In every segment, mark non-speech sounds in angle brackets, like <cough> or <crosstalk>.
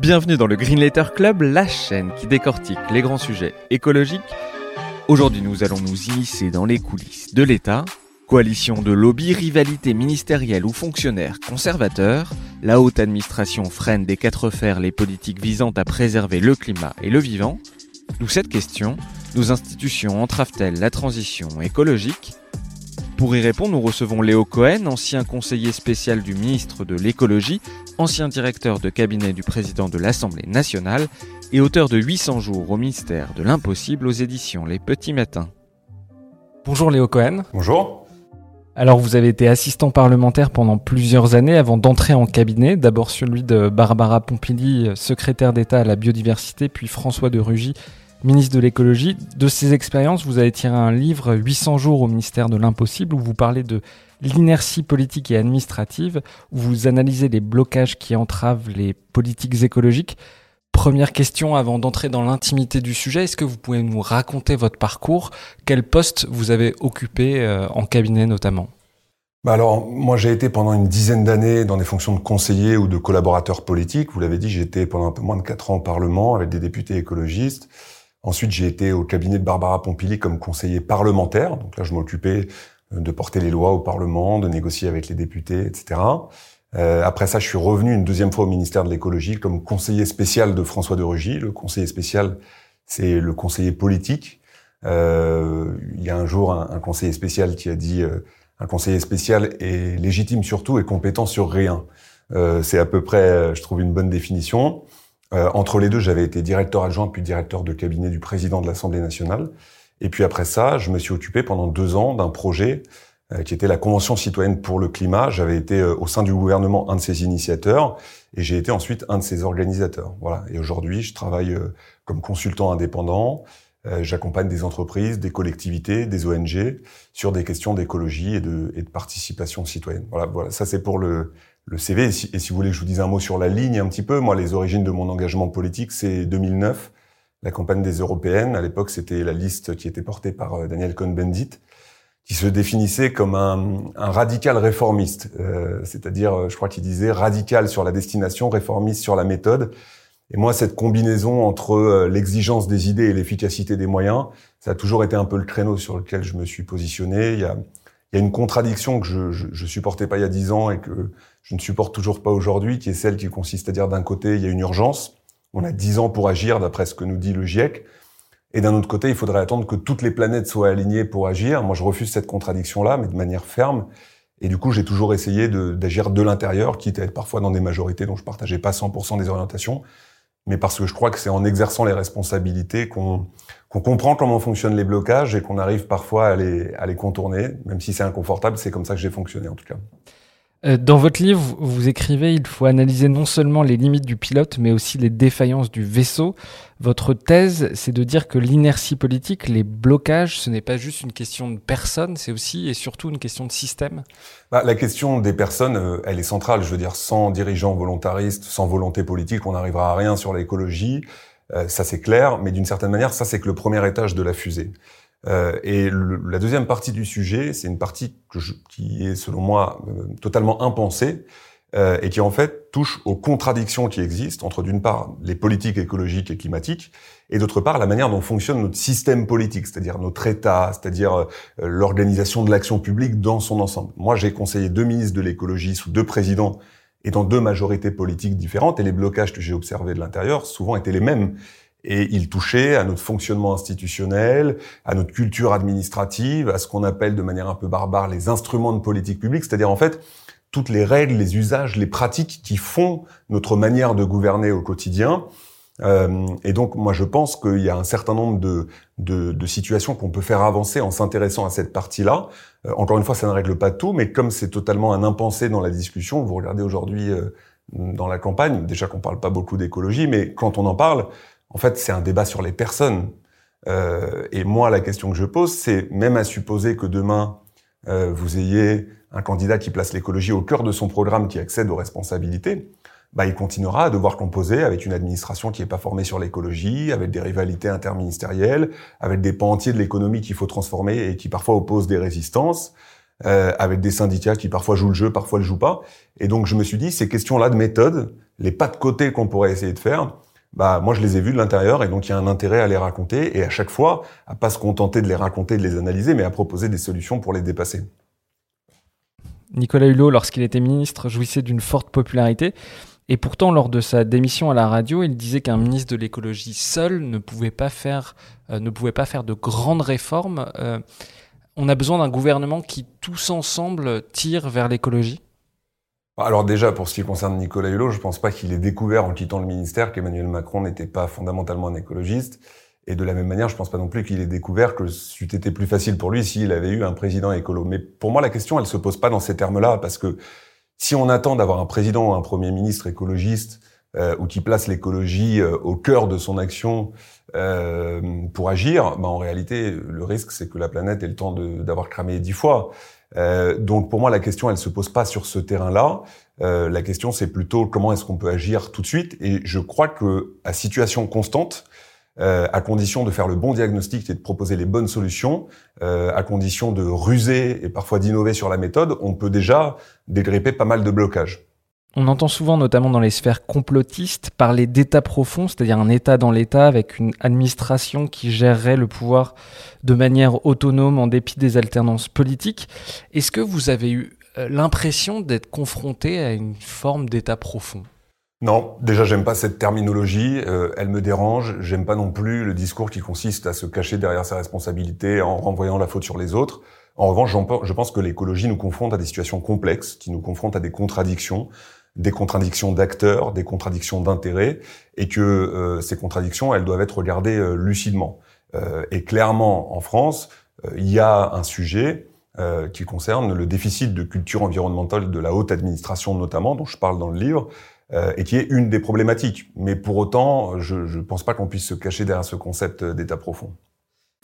Bienvenue dans le Green Letter Club, la chaîne qui décortique les grands sujets écologiques. Aujourd'hui, nous allons nous immiscer dans les coulisses de l'État. Coalition de lobby, rivalité ministérielle ou fonctionnaires conservateurs, la haute administration freine des quatre fers les politiques visant à préserver le climat et le vivant. D'où cette question, nos institutions entravent-elles la transition écologique? Pour y répondre, nous recevons Léo Cohen, ancien conseiller spécial du ministre de l'écologie, ancien directeur de cabinet du président de l'Assemblée nationale et auteur de 800 jours au ministère de l'impossible aux éditions Les Petits Matins. Bonjour Léo Cohen. Bonjour. Alors vous avez été assistant parlementaire pendant plusieurs années avant d'entrer en cabinet, d'abord celui de Barbara Pompili, secrétaire d'État à la biodiversité, puis François de Rugy, ministre de l'écologie. De ces expériences, vous avez tiré un livre 800 jours au ministère de l'impossible où vous parlez de l'inertie politique et administrative, où vous analysez les blocages qui entravent les politiques écologiques. Première question avant d'entrer dans l'intimité du sujet, est-ce que vous pouvez nous raconter votre parcours? Quel poste vous avez occupé euh, en cabinet notamment? Bah alors, moi, j'ai été pendant une dizaine d'années dans des fonctions de conseiller ou de collaborateur politique. Vous l'avez dit, j'ai été pendant un peu moins de quatre ans au Parlement avec des députés écologistes. Ensuite, j'ai été au cabinet de Barbara Pompili comme conseiller parlementaire. Donc là, je m'occupais de porter les lois au Parlement, de négocier avec les députés, etc. Euh, après ça, je suis revenu une deuxième fois au ministère de l'écologie comme conseiller spécial de François de Rugy. Le conseiller spécial, c'est le conseiller politique. Euh, il y a un jour un, conseiller spécial qui a dit euh, un conseiller spécial est légitime surtout et compétent sur rien. Euh, c'est à peu près, je trouve, une bonne définition. Euh, entre les deux, j'avais été directeur adjoint puis directeur de cabinet du président de l'Assemblée nationale. Et puis après ça, je me suis occupé pendant deux ans d'un projet euh, qui était la Convention citoyenne pour le climat. J'avais été euh, au sein du gouvernement un de ses initiateurs et j'ai été ensuite un de ses organisateurs. Voilà. Et aujourd'hui, je travaille comme consultant indépendant. J'accompagne des entreprises, des collectivités, des ONG sur des questions d'écologie et de, participation citoyenne. Voilà, voilà. Ça, c'est pour le CV. Et si, vous voulez que je vous dise un mot sur la ligne un petit peu, moi, les origines de mon engagement politique, c'est 2009, la campagne des européennes. À l'époque, c'était la liste qui était portée par euh, Daniel Cohn-Bendit, qui se définissait comme un, un radical réformiste. Euh, c'est-à-dire, euh, je crois qu'il disait radical sur la destination, réformiste sur la méthode. Et moi, cette combinaison entre l'exigence des idées et l'efficacité des moyens, ça a toujours été un peu le créneau sur lequel je me suis positionné. Il y a, il y a une contradiction que je, je, je, supportais pas il y a dix ans et que je ne supporte toujours pas aujourd'hui, qui est celle qui consiste à dire d'un côté, il y a une urgence, on a dix ans pour agir, d'après ce que nous dit le GIEC, et d'un autre côté, il faudrait attendre que toutes les planètes soient alignées pour agir. Moi, je refuse cette contradiction-là, mais de manière ferme. Et du coup, j'ai toujours essayé d'agir de, de l'intérieur, quitte à être parfois dans des majorités dont je partageais pas 100% des orientations, mais parce que je crois que c'est en exerçant les responsabilités qu'on comprend comment fonctionnent les blocages et qu'on arrive parfois à les contourner, même si c'est inconfortable, c'est comme ça que j'ai fonctionné en tout cas. Euh, dans votre livre, vous écrivez il faut analyser non seulement les limites du pilote, mais aussi les défaillances du vaisseau. Votre thèse, c'est de dire que l'inertie politique, les blocages, ce n'est pas juste une question de personnes, c'est aussi et surtout une question de système. Bah, la question des personnes, euh, elle est centrale. Je veux dire, sans dirigeants volontaristes, sans volonté politique, on n'arrivera à rien sur l'écologie. Euh, ça c'est clair, mais d'une certaine manière, ça c'est que le premier étage de la fusée. Euh, et la deuxième partie du sujet, c'est une partie qui est, selon moi, euh, totalement impensée euh, et qui en fait touche aux contradictions qui existent entre d'une part les politiques écologiques et climatiques et d'autre part la manière dont fonctionne notre système politique, c'est-à-dire notre État, c'est-à-dire l'organisation de l'action publique dans son ensemble. Moi, j'ai conseillé deux ministres de l'écologie sous deux présidents et dans deux majorités politiques différentes et les blocages que j'ai observés de l'intérieur souvent étaient les mêmes et il touchait à notre fonctionnement institutionnel, à notre culture administrative, à ce qu'on appelle de manière un peu barbare les instruments de politique publique, c'est-à-dire en fait toutes les règles, les usages, les pratiques qui font notre manière de gouverner au quotidien. Euh, et donc, moi, je pense qu'il y a un certain nombre de, de, de situations qu'on peut faire avancer en s'intéressant à cette partie-là. Euh, encore une fois, ça ne règle pas tout, mais comme c'est totalement un impensé dans la discussion, vous regardez aujourd'hui euh, dans la campagne, déjà qu'on parle pas beaucoup d'écologie, mais quand on en parle, en fait, c'est un débat sur les personnes. Euh, et moi, la question que je pose, c'est même à supposer que demain, vous ayez un candidat qui place l'écologie au cœur de son programme, qui accède aux responsabilités, bah, il continuera à devoir composer avec une administration qui n'est pas formée sur l'écologie, avec des rivalités interministérielles, avec des pans entiers de l'économie qu'il faut transformer et qui parfois opposent des résistances, euh, avec des syndicats qui parfois jouent le jeu, parfois le jouent pas. Et donc je me suis dit, ces questions-là de méthode, les pas de côté qu'on pourrait essayer de faire, bah moi je les ai vus de l'intérieur et donc il y a un intérêt à les raconter et à chaque fois à pas se contenter de les raconter, de les analyser, mais à proposer des solutions pour les dépasser. Nicolas Hulot, lorsqu'il était ministre, jouissait d'une forte popularité. Et pourtant, lors de sa démission à la radio, il disait qu'un ministre de l'écologie seul ne pouvait pas faire, euh, ne pouvait pas faire de grandes réformes. Euh, on a besoin d'un gouvernement qui, tous ensemble, tire vers l'écologie? Alors déjà, pour ce qui concerne Nicolas Hulot, je ne pense pas qu'il ait découvert en quittant le ministère qu'Emmanuel Macron n'était pas fondamentalement un écologiste. Et de la même manière, je ne pense pas non plus qu'il ait découvert que c'eût été plus facile pour lui s'il avait eu un président écolo. Mais pour moi, la question, elle se pose pas dans ces termes-là, parce que si on attend d'avoir un président ou un premier ministre écologiste euh, ou qui place l'écologie euh, au cœur de son action euh, pour agir, bah en réalité, le risque, c'est que la planète ait le temps d'avoir cramé dix fois. Euh, donc pour moi, la question, elle se pose pas sur ce terrain-là. Euh, la question, c'est plutôt comment est-ce qu'on peut agir tout de suite. Et je crois que à situation constante, euh, à condition de faire le bon diagnostic et de proposer les bonnes solutions, euh, à condition de ruser et parfois d'innover sur la méthode, on peut déjà dégripper pas mal de blocages. On entend souvent, notamment dans les sphères complotistes, parler d'état profond, c'est-à-dire un état dans l'état avec une administration qui gérerait le pouvoir de manière autonome en dépit des alternances politiques. Est-ce que vous avez eu euh, l'impression d'être confronté à une forme d'état profond? Non, déjà j'aime pas cette terminologie, euh, elle me dérange. J'aime pas non plus le discours qui consiste à se cacher derrière sa responsabilité en renvoyant la faute sur les autres. En revanche, je pense que l'écologie nous confronte à des situations complexes, qui nous confrontent à des contradictions, des contradictions d'acteurs, des contradictions d'intérêts, et que euh, ces contradictions, elles doivent être regardées euh, lucidement. et clairement, en France, il y a un sujet qui concerne le déficit de culture environnementale de la haute administration notamment, dont je parle dans le livre, euh, et qui est une des problématiques. Mais pour autant, je ne pense pas qu'on puisse se cacher derrière ce concept d'état profond.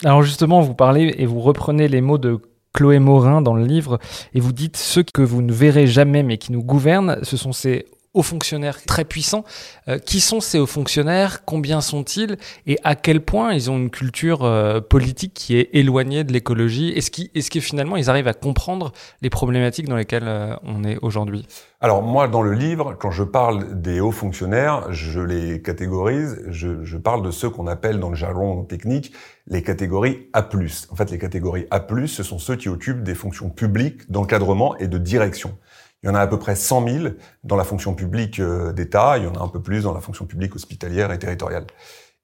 Alors justement, vous parlez et vous reprenez les mots de Chloé Morin dans le livre et vous dites ceux que vous ne verrez jamais mais qui nous gouvernent, ce sont ces hauts fonctionnaires très puissants. Euh, qui sont ces hauts fonctionnaires? Combien sont-ils? Et à quel point ils ont une culture euh, politique qui est éloignée de l'écologie? Est-ce est que finalement ils arrivent à comprendre les problématiques dans lesquelles euh, on est aujourd'hui? Alors moi, dans le livre, quand je parle des hauts fonctionnaires, je les catégorise. Je, je parle de ceux qu'on appelle dans le jargon technique les catégories A+. En fait, les catégories A+, ce sont ceux qui occupent des fonctions publiques d'encadrement et de direction. Il y en a à peu près 100 000 dans la fonction publique euh, d'État, il y en a un peu plus dans la fonction publique hospitalière et territoriale.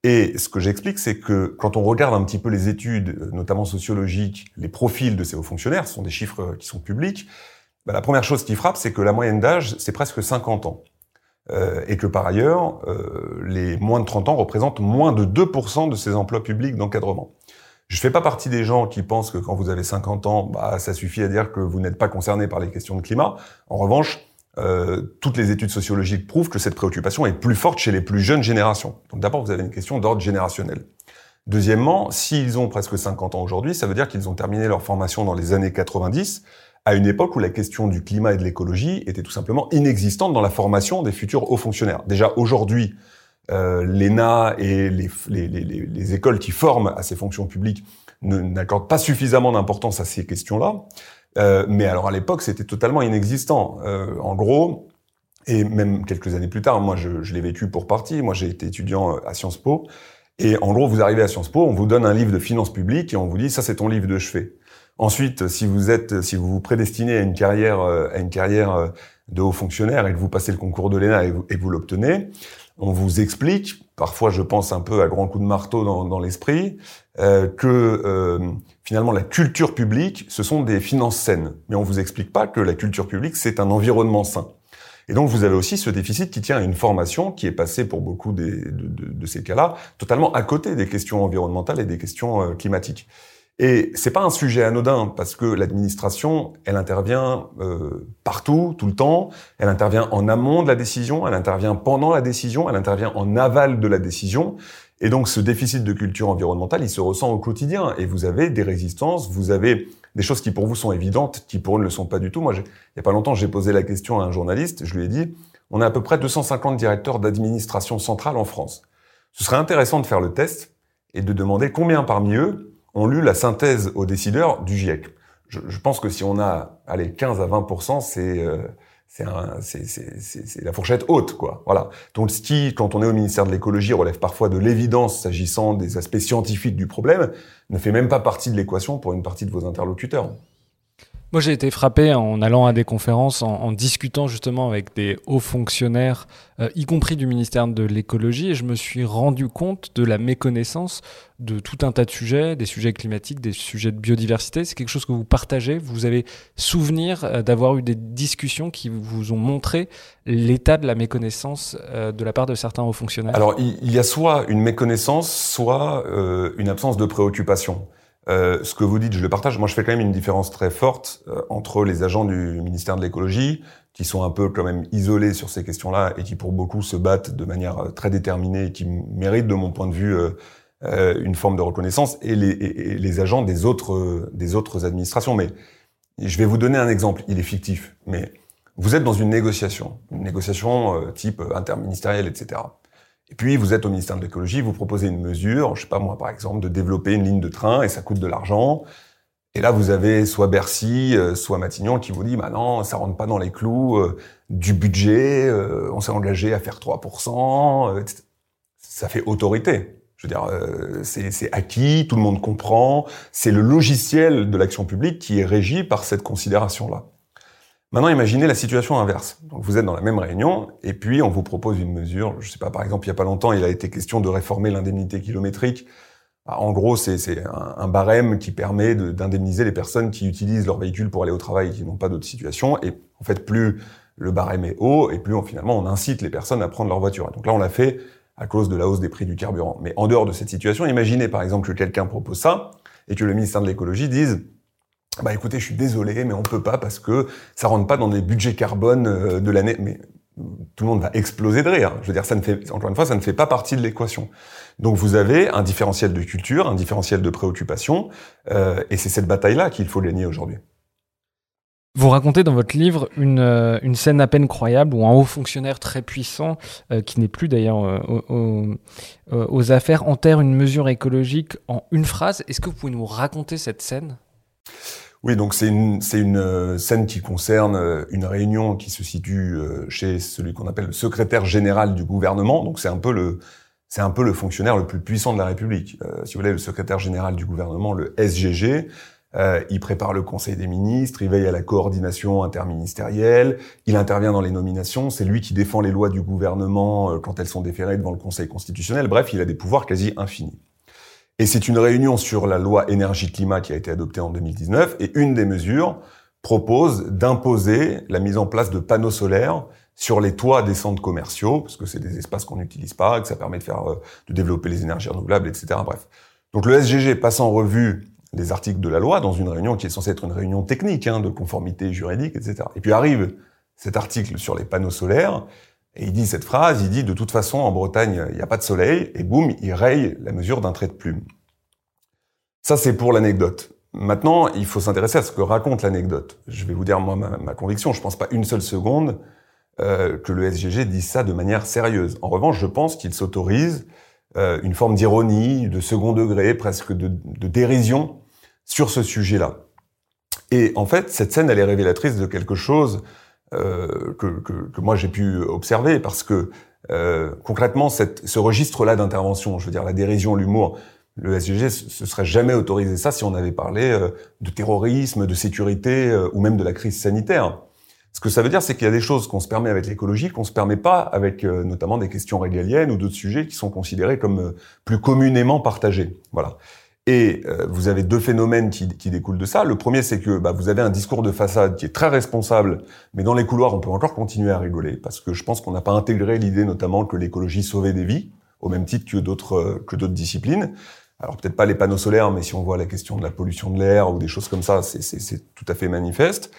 Et ce que j'explique, c'est que quand on regarde un petit peu les études, euh, notamment sociologiques, les profils de ces hauts fonctionnaires, ce sont des chiffres euh, qui sont publics, bah, la première chose qui frappe, c'est que la moyenne d'âge, c'est presque 50 ans. Et que par ailleurs, les moins de 30 ans représentent moins de 2% de ces emplois publics d'encadrement. Je fais pas partie des gens qui pensent que quand vous avez 50 ans, bah, ça suffit à dire que vous n'êtes pas concerné par les questions de climat. En revanche, euh, toutes les études sociologiques prouvent que cette préoccupation est plus forte chez les plus jeunes générations. Donc d'abord, vous avez une question d'ordre générationnel. Deuxièmement, s'ils ont presque 50 ans aujourd'hui, ça veut dire qu'ils ont terminé leur formation dans les années 90, à une époque où la question du climat et de l'écologie était tout simplement inexistante dans la formation des futurs hauts fonctionnaires. Déjà aujourd'hui, euh, l'ENA et les, les, les, les, écoles qui forment à ces fonctions publiques n'accordent pas suffisamment d'importance à ces questions-là. Euh, mais alors à l'époque, c'était totalement inexistant. Euh, en gros, et même quelques années plus tard, moi je, je l'ai vécu pour partie, moi j'ai été étudiant à Sciences Po, et en gros vous arrivez à Sciences Po, on vous donne un livre de finances publiques et on vous dit ça c'est ton livre de chevet. Ensuite, si vous êtes, si vous vous prédestinez à une carrière, euh, à une carrière euh, de haut fonctionnaire et que vous passez le concours de l'ENA et vous, vous l'obtenez, on vous explique, parfois je pense un peu à grands coups de marteau dans, dans l'esprit, euh, que euh, finalement la culture publique, ce sont des finances saines. Mais on vous explique pas que la culture publique, c'est un environnement sain. Et donc vous avez aussi ce déficit qui tient à une formation qui est passée pour beaucoup de, de, ces cas-là totalement à côté des questions environnementales et des questions euh, climatiques. Et c'est pas un sujet anodin parce que l'administration, elle intervient euh, partout, tout le temps. Elle intervient en amont de la décision, elle intervient pendant la décision, elle intervient en aval de la décision. Et donc ce déficit de culture environnementale, il se ressent au quotidien. Et vous avez des résistances, vous avez des choses qui pour vous sont évidentes, qui pour eux ne le sont pas du tout. Moi, il y a pas longtemps, j'ai posé la question à un journaliste. Je lui ai dit, on a à peu près 250 directeurs d'administration centrale en France. Ce serait intéressant de faire le test et de demander combien parmi eux ont lu la synthèse aux décideurs du GIEC. Je, je pense que si on a, allez, 15 à 20 c'est euh, c'est la fourchette haute, quoi. Voilà. Donc, ce qui, quand on est au ministère de l'écologie, relève parfois de l'évidence s'agissant des aspects scientifiques du problème, ne fait même pas partie de l'équation pour une partie de vos interlocuteurs. Moi, j'ai été frappé en allant à des conférences, en, discutant justement avec des hauts fonctionnaires, euh, y compris du ministère de l'écologie, et je me suis rendu compte de la méconnaissance de tout un tas de sujets, des sujets climatiques, des sujets de biodiversité. C'est quelque chose que vous partagez. Vous avez souvenir euh, d'avoir eu des discussions qui vous ont montré l'état de la méconnaissance euh, de la part de certains hauts fonctionnaires. Alors, il y a soit une méconnaissance, soit une absence de préoccupation. Euh, ce que vous dites, je le partage. Moi, je fais quand même une différence très forte euh, entre les agents du ministère de l'écologie, qui sont un peu quand même isolés sur ces questions-là et qui, pour beaucoup, se battent de manière euh, très déterminée et qui méritent, de mon point de vue, une forme de reconnaissance, et les, et les agents des autres, des autres administrations. Mais je vais vous donner un exemple. Il est fictif, mais vous êtes dans une négociation, une négociation type interministérielle, etc. Et puis, vous êtes au ministère de l'écologie, vous proposez une mesure, je sais pas moi, par exemple, de développer une ligne de train et ça coûte de l'argent. Et là, vous avez soit Bercy, euh, soit Matignon qui vous dit, bah non, ça rentre pas dans les clous euh, du budget, euh, on s'est engagé à faire 3%. ça fait autorité. Je veux dire, c'est acquis, tout le monde comprend. C'est le logiciel de l'action publique qui est régi par cette considération-là. Maintenant, imaginez la situation inverse. Donc, vous êtes dans la même réunion, et puis on vous propose une mesure. Je sais pas, par exemple, il y a pas longtemps, il a été question de réformer l'indemnité kilométrique. Bah, en gros, c'est un, barème qui permet d'indemniser les personnes qui utilisent leur véhicule pour aller au travail et qui n'ont pas d'autre situation. Et en fait, plus le barème est haut, et plus finalement on incite les personnes à prendre leur voiture. donc là, on l'a fait à cause de la hausse des prix du carburant. Mais en dehors de cette situation, imaginez par exemple que quelqu'un propose ça et que le ministère de l'écologie dise bah écoutez, je suis désolé, mais on peut pas parce que ça rentre pas dans les budgets carbone euh, de l'année. Mais tout le monde va exploser de rire. Je veux dire, ça ne fait, encore une fois, ça ne fait pas partie de l'équation. Donc vous avez un différentiel de culture, un différentiel de préoccupation, euh, et c'est cette bataille-là qu'il faut gagner aujourd'hui. Vous racontez dans votre livre une, euh, une, scène à peine croyable où un haut fonctionnaire très puissant, qui n'est plus d'ailleurs aux affaires, enterre une mesure écologique en une phrase. Est-ce que vous pouvez nous raconter cette scène? Oui, donc c'est une, une euh, scène qui concerne euh, une réunion qui se situe euh, chez celui qu'on appelle le secrétaire général du gouvernement. Donc c'est un peu le, c'est un peu le fonctionnaire le plus puissant de la République. si vous voulez, le secrétaire général du gouvernement, le SGG, il prépare le Conseil des ministres, il veille à la coordination interministérielle, il intervient dans les nominations, c'est lui qui défend les lois du gouvernement quand elles sont déférées devant le Conseil constitutionnel. Bref, il a des pouvoirs quasi infinis. Et c'est une réunion sur la loi énergie-climat qui a été adoptée en 2019. Et une des mesures propose d'imposer la mise en place de panneaux solaires sur les toits des centres commerciaux, parce que c'est des espaces qu'on n'utilise pas, que ça permet de faire, euh, de développer les énergies renouvelables, etc. Bref. Donc le SGG passe en revue les articles de la loi dans une réunion qui est censée être une réunion technique, hein, de conformité juridique, etc. Et puis arrive cet article sur les panneaux solaires, et il dit cette phrase, il dit de toute façon en Bretagne il n'y a pas de soleil, et boum, il raye la mesure d'un trait de plume. Ça c'est pour l'anecdote. Maintenant, il faut s'intéresser à ce que raconte l'anecdote. Je vais vous dire moi ma, conviction, je pense pas une seule seconde euh, que le SGG dise ça de manière sérieuse. En revanche, je pense qu'il s'autorise euh, une forme d'ironie, de second degré, presque de, de dérision sur ce sujet-là. Et en fait, cette scène, elle est révélatrice de quelque chose euh, que, que, que, moi j'ai pu observer parce que euh, concrètement, cette, ce registre-là d'intervention, je veux dire la dérision, l'humour, le SGG se serait jamais autorisé ça si on avait parlé euh, de terrorisme, de sécurité euh, ou même de la crise sanitaire. Ce que ça veut dire, c'est qu'il y a des choses qu'on se permet avec l'écologie, qu'on se permet pas avec notamment des questions régaliennes ou d'autres sujets qui sont considérés comme plus communément partagés. Voilà. Et euh, vous avez deux phénomènes qui, qui, découlent de ça. Le premier, c'est que bah, vous avez un discours de façade qui est très responsable, mais dans les couloirs, on peut encore continuer à rigoler, parce que je pense qu'on n'a pas intégré l'idée notamment que l'écologie sauvait des vies, au même titre que d'autres euh, que d'autres disciplines. Alors peut-être pas les panneaux solaires, mais si on voit la question de la pollution de l'air ou des choses comme ça, c'est tout à fait manifeste.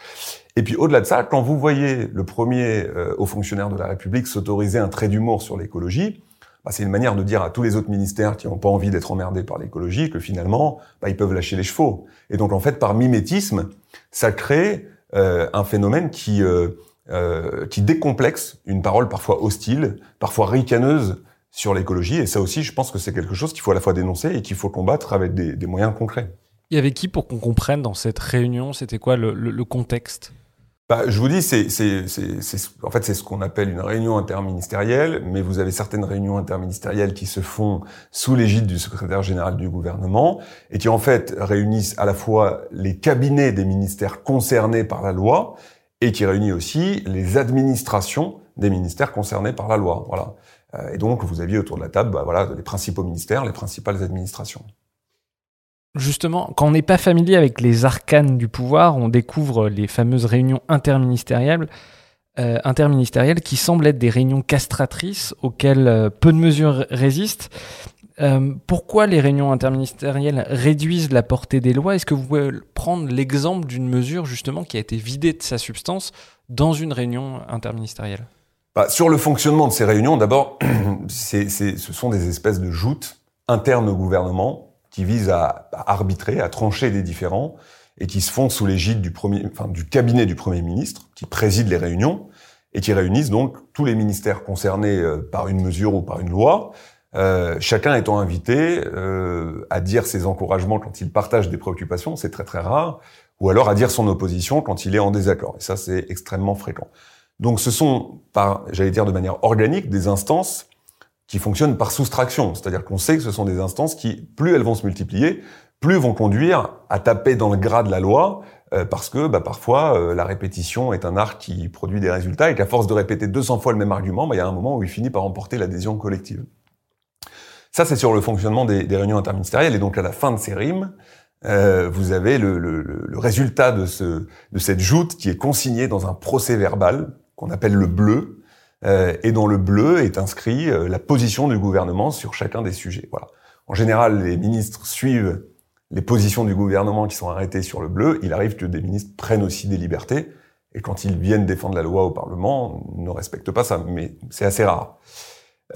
Et puis au-delà de ça, quand vous voyez le premier euh, haut fonctionnaire de la République s'autoriser un trait d'humour sur l'écologie, bah, c'est une manière de dire à tous les autres ministères qui n'ont pas envie d'être emmerdés par l'écologie que finalement, bah, ils peuvent lâcher les chevaux. Et donc en fait, par mimétisme, ça crée euh, un phénomène qui euh, euh, qui décomplexe une parole parfois hostile, parfois ricaneuse sur l'écologie. Et ça aussi, je pense que c'est quelque chose qu'il faut à la fois dénoncer et qu'il faut combattre avec des, moyens concrets. Il y avait qui pour qu'on comprenne dans cette réunion? C'était quoi le contexte? Bah, je vous dis, c'est, c'est, c'est, en fait, c'est ce qu'on appelle une réunion interministérielle, mais vous avez certaines réunions interministérielles qui se font sous l'égide du secrétaire général du gouvernement et qui en fait réunissent à la fois les cabinets des ministères concernés par la loi et qui réunissent aussi les administrations des ministères concernés par la loi. Voilà. Euh, et donc, vous aviez autour de la table, bah, voilà, les principaux ministères, les principales administrations. Justement, quand on n'est pas familier avec les arcanes du pouvoir, on découvre les fameuses réunions interministérielles, euh, qui semblent être des réunions castratrices auxquelles euh, peu de mesures résistent. Euh, pourquoi les réunions interministérielles réduisent la portée des lois? Est-ce que vous pouvez prendre l'exemple d'une mesure justement qui a été vidée de sa substance dans une réunion interministérielle? Bah, Sur le fonctionnement de ces réunions, d'abord, <clears throat> ce sont des espèces de joutes internes au gouvernement qui visent à, arbitrer, à trancher des différends, et qui se font sous l'égide du, premier, enfin, du cabinet du Premier ministre, qui préside les réunions, et qui réunissent donc tous les ministères concernés euh, par une mesure ou par une loi, euh, chacun étant invité euh, à dire ses encouragements quand il partage des préoccupations, c'est très très rare, ou alors à dire son opposition quand il est en désaccord. Et ça, c'est extrêmement fréquent. Donc ce sont, par, j'allais dire de manière organique, des instances qui fonctionnent par soustraction. C'est-à-dire qu'on sait que ce sont des instances qui, plus elles vont se multiplier, plus vont conduire à taper dans le gras de la loi, euh, parce que bah, parfois euh, la répétition est un art qui produit des résultats et qu'à force de répéter 200 fois le même argument, bah, il y a un moment où il finit par emporter l'adhésion collective. Ça, c'est sur le fonctionnement des, réunions interministérielles. Et donc, à la fin de ces rimes, euh, vous avez le, résultat de, de cette joute qui est consigné dans un procès verbal qu'on appelle le bleu, et dans le bleu est inscrit euh, la position du gouvernement sur chacun des sujets. Voilà. En général, les ministres suivent les positions du gouvernement qui sont arrêtées sur le bleu. Il arrive que des ministres prennent aussi des libertés et quand ils viennent défendre la loi au Parlement, ne respectent pas ça, mais c'est assez rare.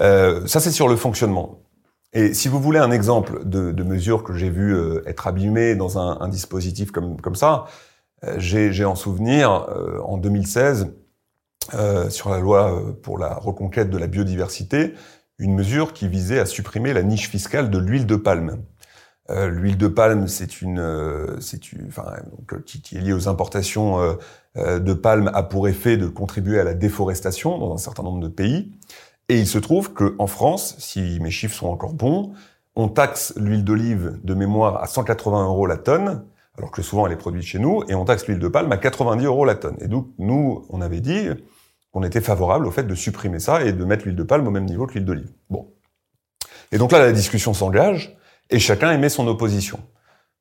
Euh, ça, c'est sur le fonctionnement. Et si vous voulez un exemple de, de mesure que j'ai vu euh, être abîmée dans un, dispositif comme, ça, euh, j'ai en souvenir, euh, en 2016, euh, sur la loi euh, pour la reconquête de la biodiversité, une mesure qui visait à supprimer la niche fiscale de l'huile de palme. Euh, l'huile de palme, c'est une, euh, c'est une, enfin, donc, qui, qui, est liée aux importations de palme, a pour effet de contribuer à la déforestation dans un certain nombre de pays. Et il se trouve qu'en France, si mes chiffres sont encore bons, on taxe l'huile d'olive de mémoire à 180 euros la tonne, alors que souvent elle est produite chez nous, et on taxe l'huile de palme à 90 euros la tonne. Et donc nous, on avait dit, on était favorable au fait de supprimer ça et de mettre l'huile de palme au même niveau que l'huile d'olive. Bon. Et donc là, la discussion s'engage et chacun émet son opposition.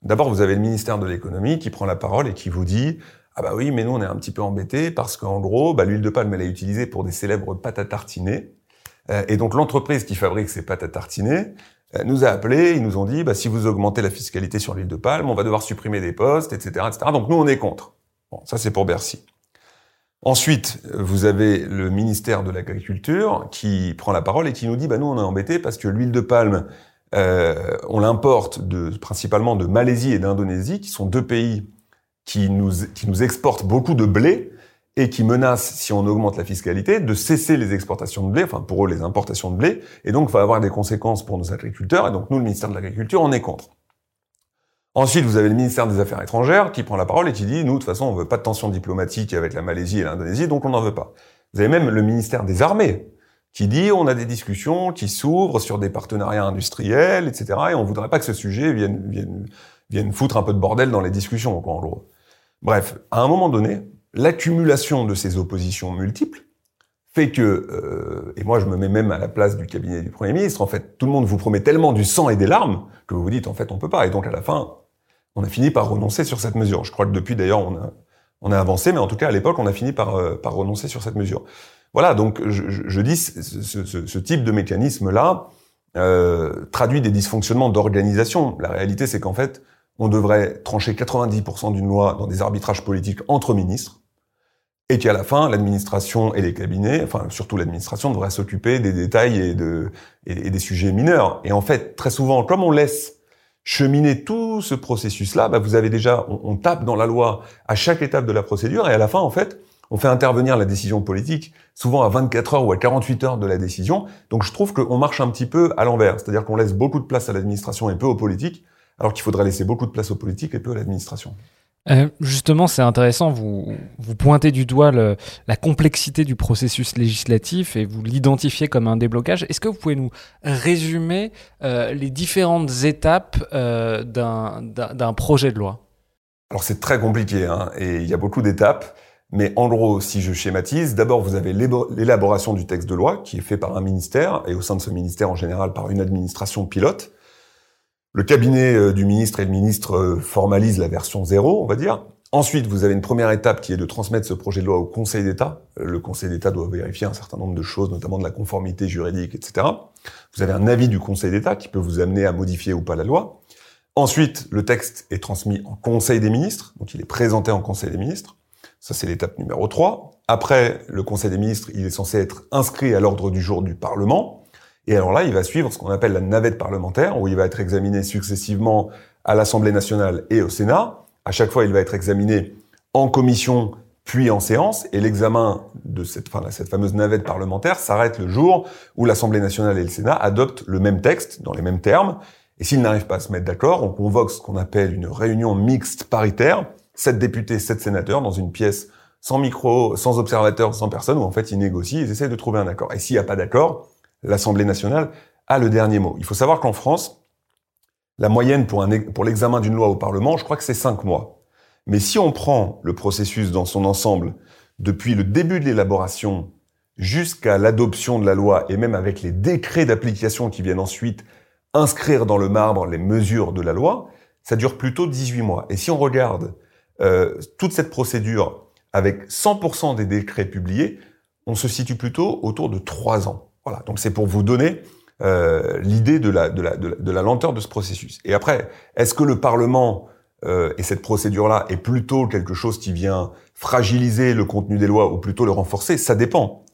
D'abord, vous avez le ministère de l'économie qui prend la parole et qui vous dit ah bah oui, mais nous on est un petit peu embêtés parce qu'en gros, bah, l'huile de palme elle est utilisée pour des célèbres pâtes à tartiner. Euh, et donc l'entreprise qui fabrique ces pâtes à tartiner euh, nous a appelés, ils nous ont dit bah, si vous augmentez la fiscalité sur l'huile de palme, on va devoir supprimer des postes, etc., etc. Donc nous on est contre. Bon, ça c'est pour Bercy. Ensuite, vous avez le ministère de l'Agriculture qui prend la parole et qui nous dit bah nous on est embêtés parce que l'huile de palme euh, on l'importe de, principalement de Malaisie et d'Indonésie qui sont deux pays qui nous qui nous exportent beaucoup de blé et qui menacent si on augmente la fiscalité de cesser les exportations de blé, enfin pour eux les importations de blé et donc va avoir des conséquences pour nos agriculteurs et donc nous le ministère de l'Agriculture on est contre. Ensuite, vous avez le ministère des Affaires étrangères qui prend la parole et qui dit, nous, de toute façon, on veut pas de tension diplomatique avec la Malaisie et l'Indonésie, donc on n'en veut pas. Vous avez même le ministère des Armées qui dit, on a des discussions qui s'ouvrent sur des partenariats industriels, etc., et on voudrait pas que ce sujet vienne, vienne, vienne foutre un peu de bordel dans les discussions, quoi, en gros. Bref, à un moment donné, l'accumulation de ces oppositions multiples fait que, euh, et moi je me mets même à la place du cabinet du Premier ministre, en fait, tout le monde vous promet tellement du sang et des larmes que vous vous dites, en fait, on peut pas. Et donc à la fin, on a fini par renoncer sur cette mesure. Je crois que depuis, d'ailleurs, on a, on a avancé, mais en tout cas, à l'époque, on a fini par, euh, par renoncer sur cette mesure. Voilà, donc je, je dis, ce, ce, ce, type de mécanisme-là euh, traduit des dysfonctionnements d'organisation. La réalité, c'est qu'en fait, on devrait trancher 90% d'une loi dans des arbitrages politiques entre ministres, et qu'à la fin, l'administration et les cabinets, enfin surtout l'administration, devraient s'occuper des détails et, de, et, des sujets mineurs. Et en fait, très souvent, comme on laisse cheminer tout ce processus-là, bah vous avez déjà, on, tape dans la loi à chaque étape de la procédure, et à la fin, en fait, on fait intervenir la décision politique souvent à 24 heures ou à 48 heures de la décision. Donc je trouve qu'on marche un petit peu à l'envers, c'est-à-dire qu'on laisse beaucoup de place à l'administration et peu aux politiques, alors qu'il faudrait laisser beaucoup de place aux politiques et peu à l'administration. Euh, justement, c'est intéressant, vous, vous pointez du doigt le, la complexité du processus législatif et vous l'identifiez comme un déblocage. Est-ce que vous pouvez nous résumer euh, les différentes étapes euh, d'un projet de loi? Alors c'est très compliqué hein, et il y a beaucoup d'étapes. Mais en gros, si je schématise, d'abord vous avez l'élaboration du texte de loi qui est fait par un ministère et au sein de ce ministère en général par une administration pilote. Le cabinet euh, du ministre et le ministre euh, formalisent la version zéro, on va dire. Ensuite, vous avez une première étape qui est de transmettre ce projet de loi au Conseil d'État. Euh, le Conseil d'État doit vérifier un certain nombre de choses, notamment de la conformité juridique, etc. Vous avez un avis du Conseil d'État qui peut vous amener à modifier ou pas la loi. Ensuite, le texte est transmis en Conseil des ministres, donc il est présenté en Conseil des ministres. Ça, c'est l'étape numéro 3. Après, le Conseil des ministres, il est censé être inscrit à l'ordre du jour du Parlement. Et alors là, il va suivre ce qu'on appelle la navette parlementaire, où il va être examiné successivement à l'Assemblée nationale et au Sénat. À chaque fois, il va être examiné en commission puis en séance, et l'examen de cette, fameuse navette parlementaire s'arrête le jour où l'Assemblée nationale et le Sénat adoptent le même texte, dans les mêmes termes, et s'ils n'arrivent pas à se mettre d'accord, on convoque ce qu'on appelle une réunion mixte paritaire, 7 députés, 7 sénateurs dans une pièce sans micro, sans observateurs, sans personne, où en fait ils négocient, ils essaient de trouver un accord. Et s'il n'y a pas d'accord, l'Assemblée nationale a le dernier mot. Il faut savoir qu'en France, la moyenne pour, l'examen d'une loi au Parlement, je crois que c'est 5 mois. Mais si on prend le processus dans son ensemble, depuis le début de l'élaboration jusqu'à l'adoption de la loi, et même avec les décrets d'application qui viennent ensuite inscrire dans le marbre les mesures de la loi, ça dure plutôt 18 mois. Et si on regarde euh, toute cette procédure avec 100% des décrets publiés, on se situe plutôt autour de 3 ans. Donc c'est pour vous donner euh, l'idée de, la, lenteur de ce processus. Et après, est-ce que le Parlement euh, et cette procédure-là est plutôt quelque chose qui vient fragiliser le contenu des lois ou plutôt le renforcer? Ça dépend.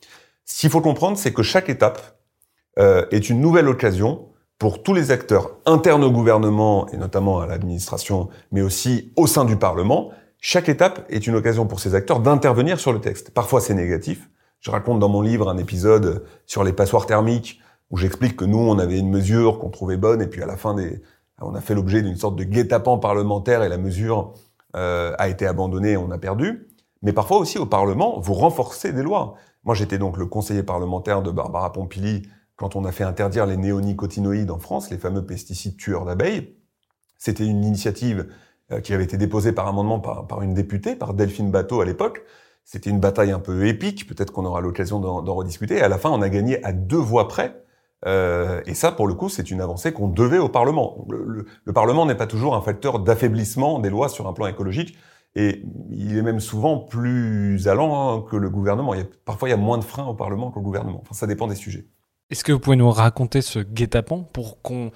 Ce qu'il faut comprendre, c'est que chaque étape euh, est une nouvelle occasion pour tous les acteurs internes au gouvernement et notamment à l'administration, mais aussi au sein du Parlement, chaque étape est une occasion pour ces acteurs d'intervenir sur le texte. Parfois c'est négatif. Je raconte dans mon livre un épisode sur les passoires thermiques où j'explique que nous on avait une mesure qu'on trouvait bonne et puis à la fin des, on a fait l'objet d'une sorte de guet-apens parlementaire et la mesure euh, a été abandonnée et on a perdu. Mais parfois aussi au Parlement, vous renforcez des lois. Moi j'étais donc le conseiller parlementaire de Barbara Pompili quand on a fait interdire les néonicotinoïdes en France, les fameux pesticides tueurs d'abeilles. C'était une initiative euh, qui avait été déposée par amendement par, une députée, par Delphine Bateau à l'époque. C'était une bataille un peu épique, peut-être qu'on aura l'occasion d'en rediscuter. À la fin, on a gagné à deux voix près. Euh, et ça, pour le coup, c'est une avancée qu'on devait au Parlement. Le, le Parlement n'est pas toujours un facteur d'affaiblissement des lois sur un plan écologique. Et il est même souvent plus allant que le gouvernement. Il y a, parfois, il y a moins de freins au Parlement qu'au gouvernement. Enfin, ça dépend des sujets. Est-ce que vous pouvez nous raconter ce guet-apens pour qu'on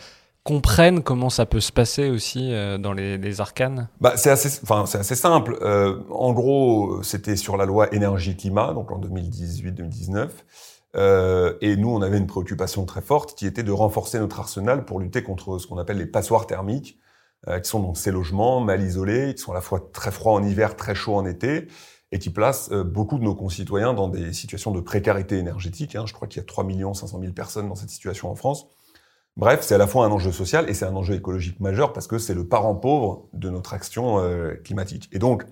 comprenne comment ça peut se passer aussi euh, dans les, arcanes bah, C'est assez, assez simple. Euh, en gros, c'était sur la loi énergie-climat, donc en 2018-2019. Euh, et nous, on avait une préoccupation très forte qui était de renforcer notre arsenal pour lutter contre ce qu'on appelle les passoires thermiques, qui sont donc ces logements mal isolés, qui sont à la fois très froids en hiver, très chauds en été, et qui place euh, beaucoup de nos concitoyens dans des situations de précarité énergétique. Hein. Je crois qu'il y a 3 500 000 personnes dans cette situation en France. Bref, c'est à la fois un enjeu social et c'est un enjeu écologique majeur parce que c'est le parent pauvre de notre action euh, climatique. Et donc,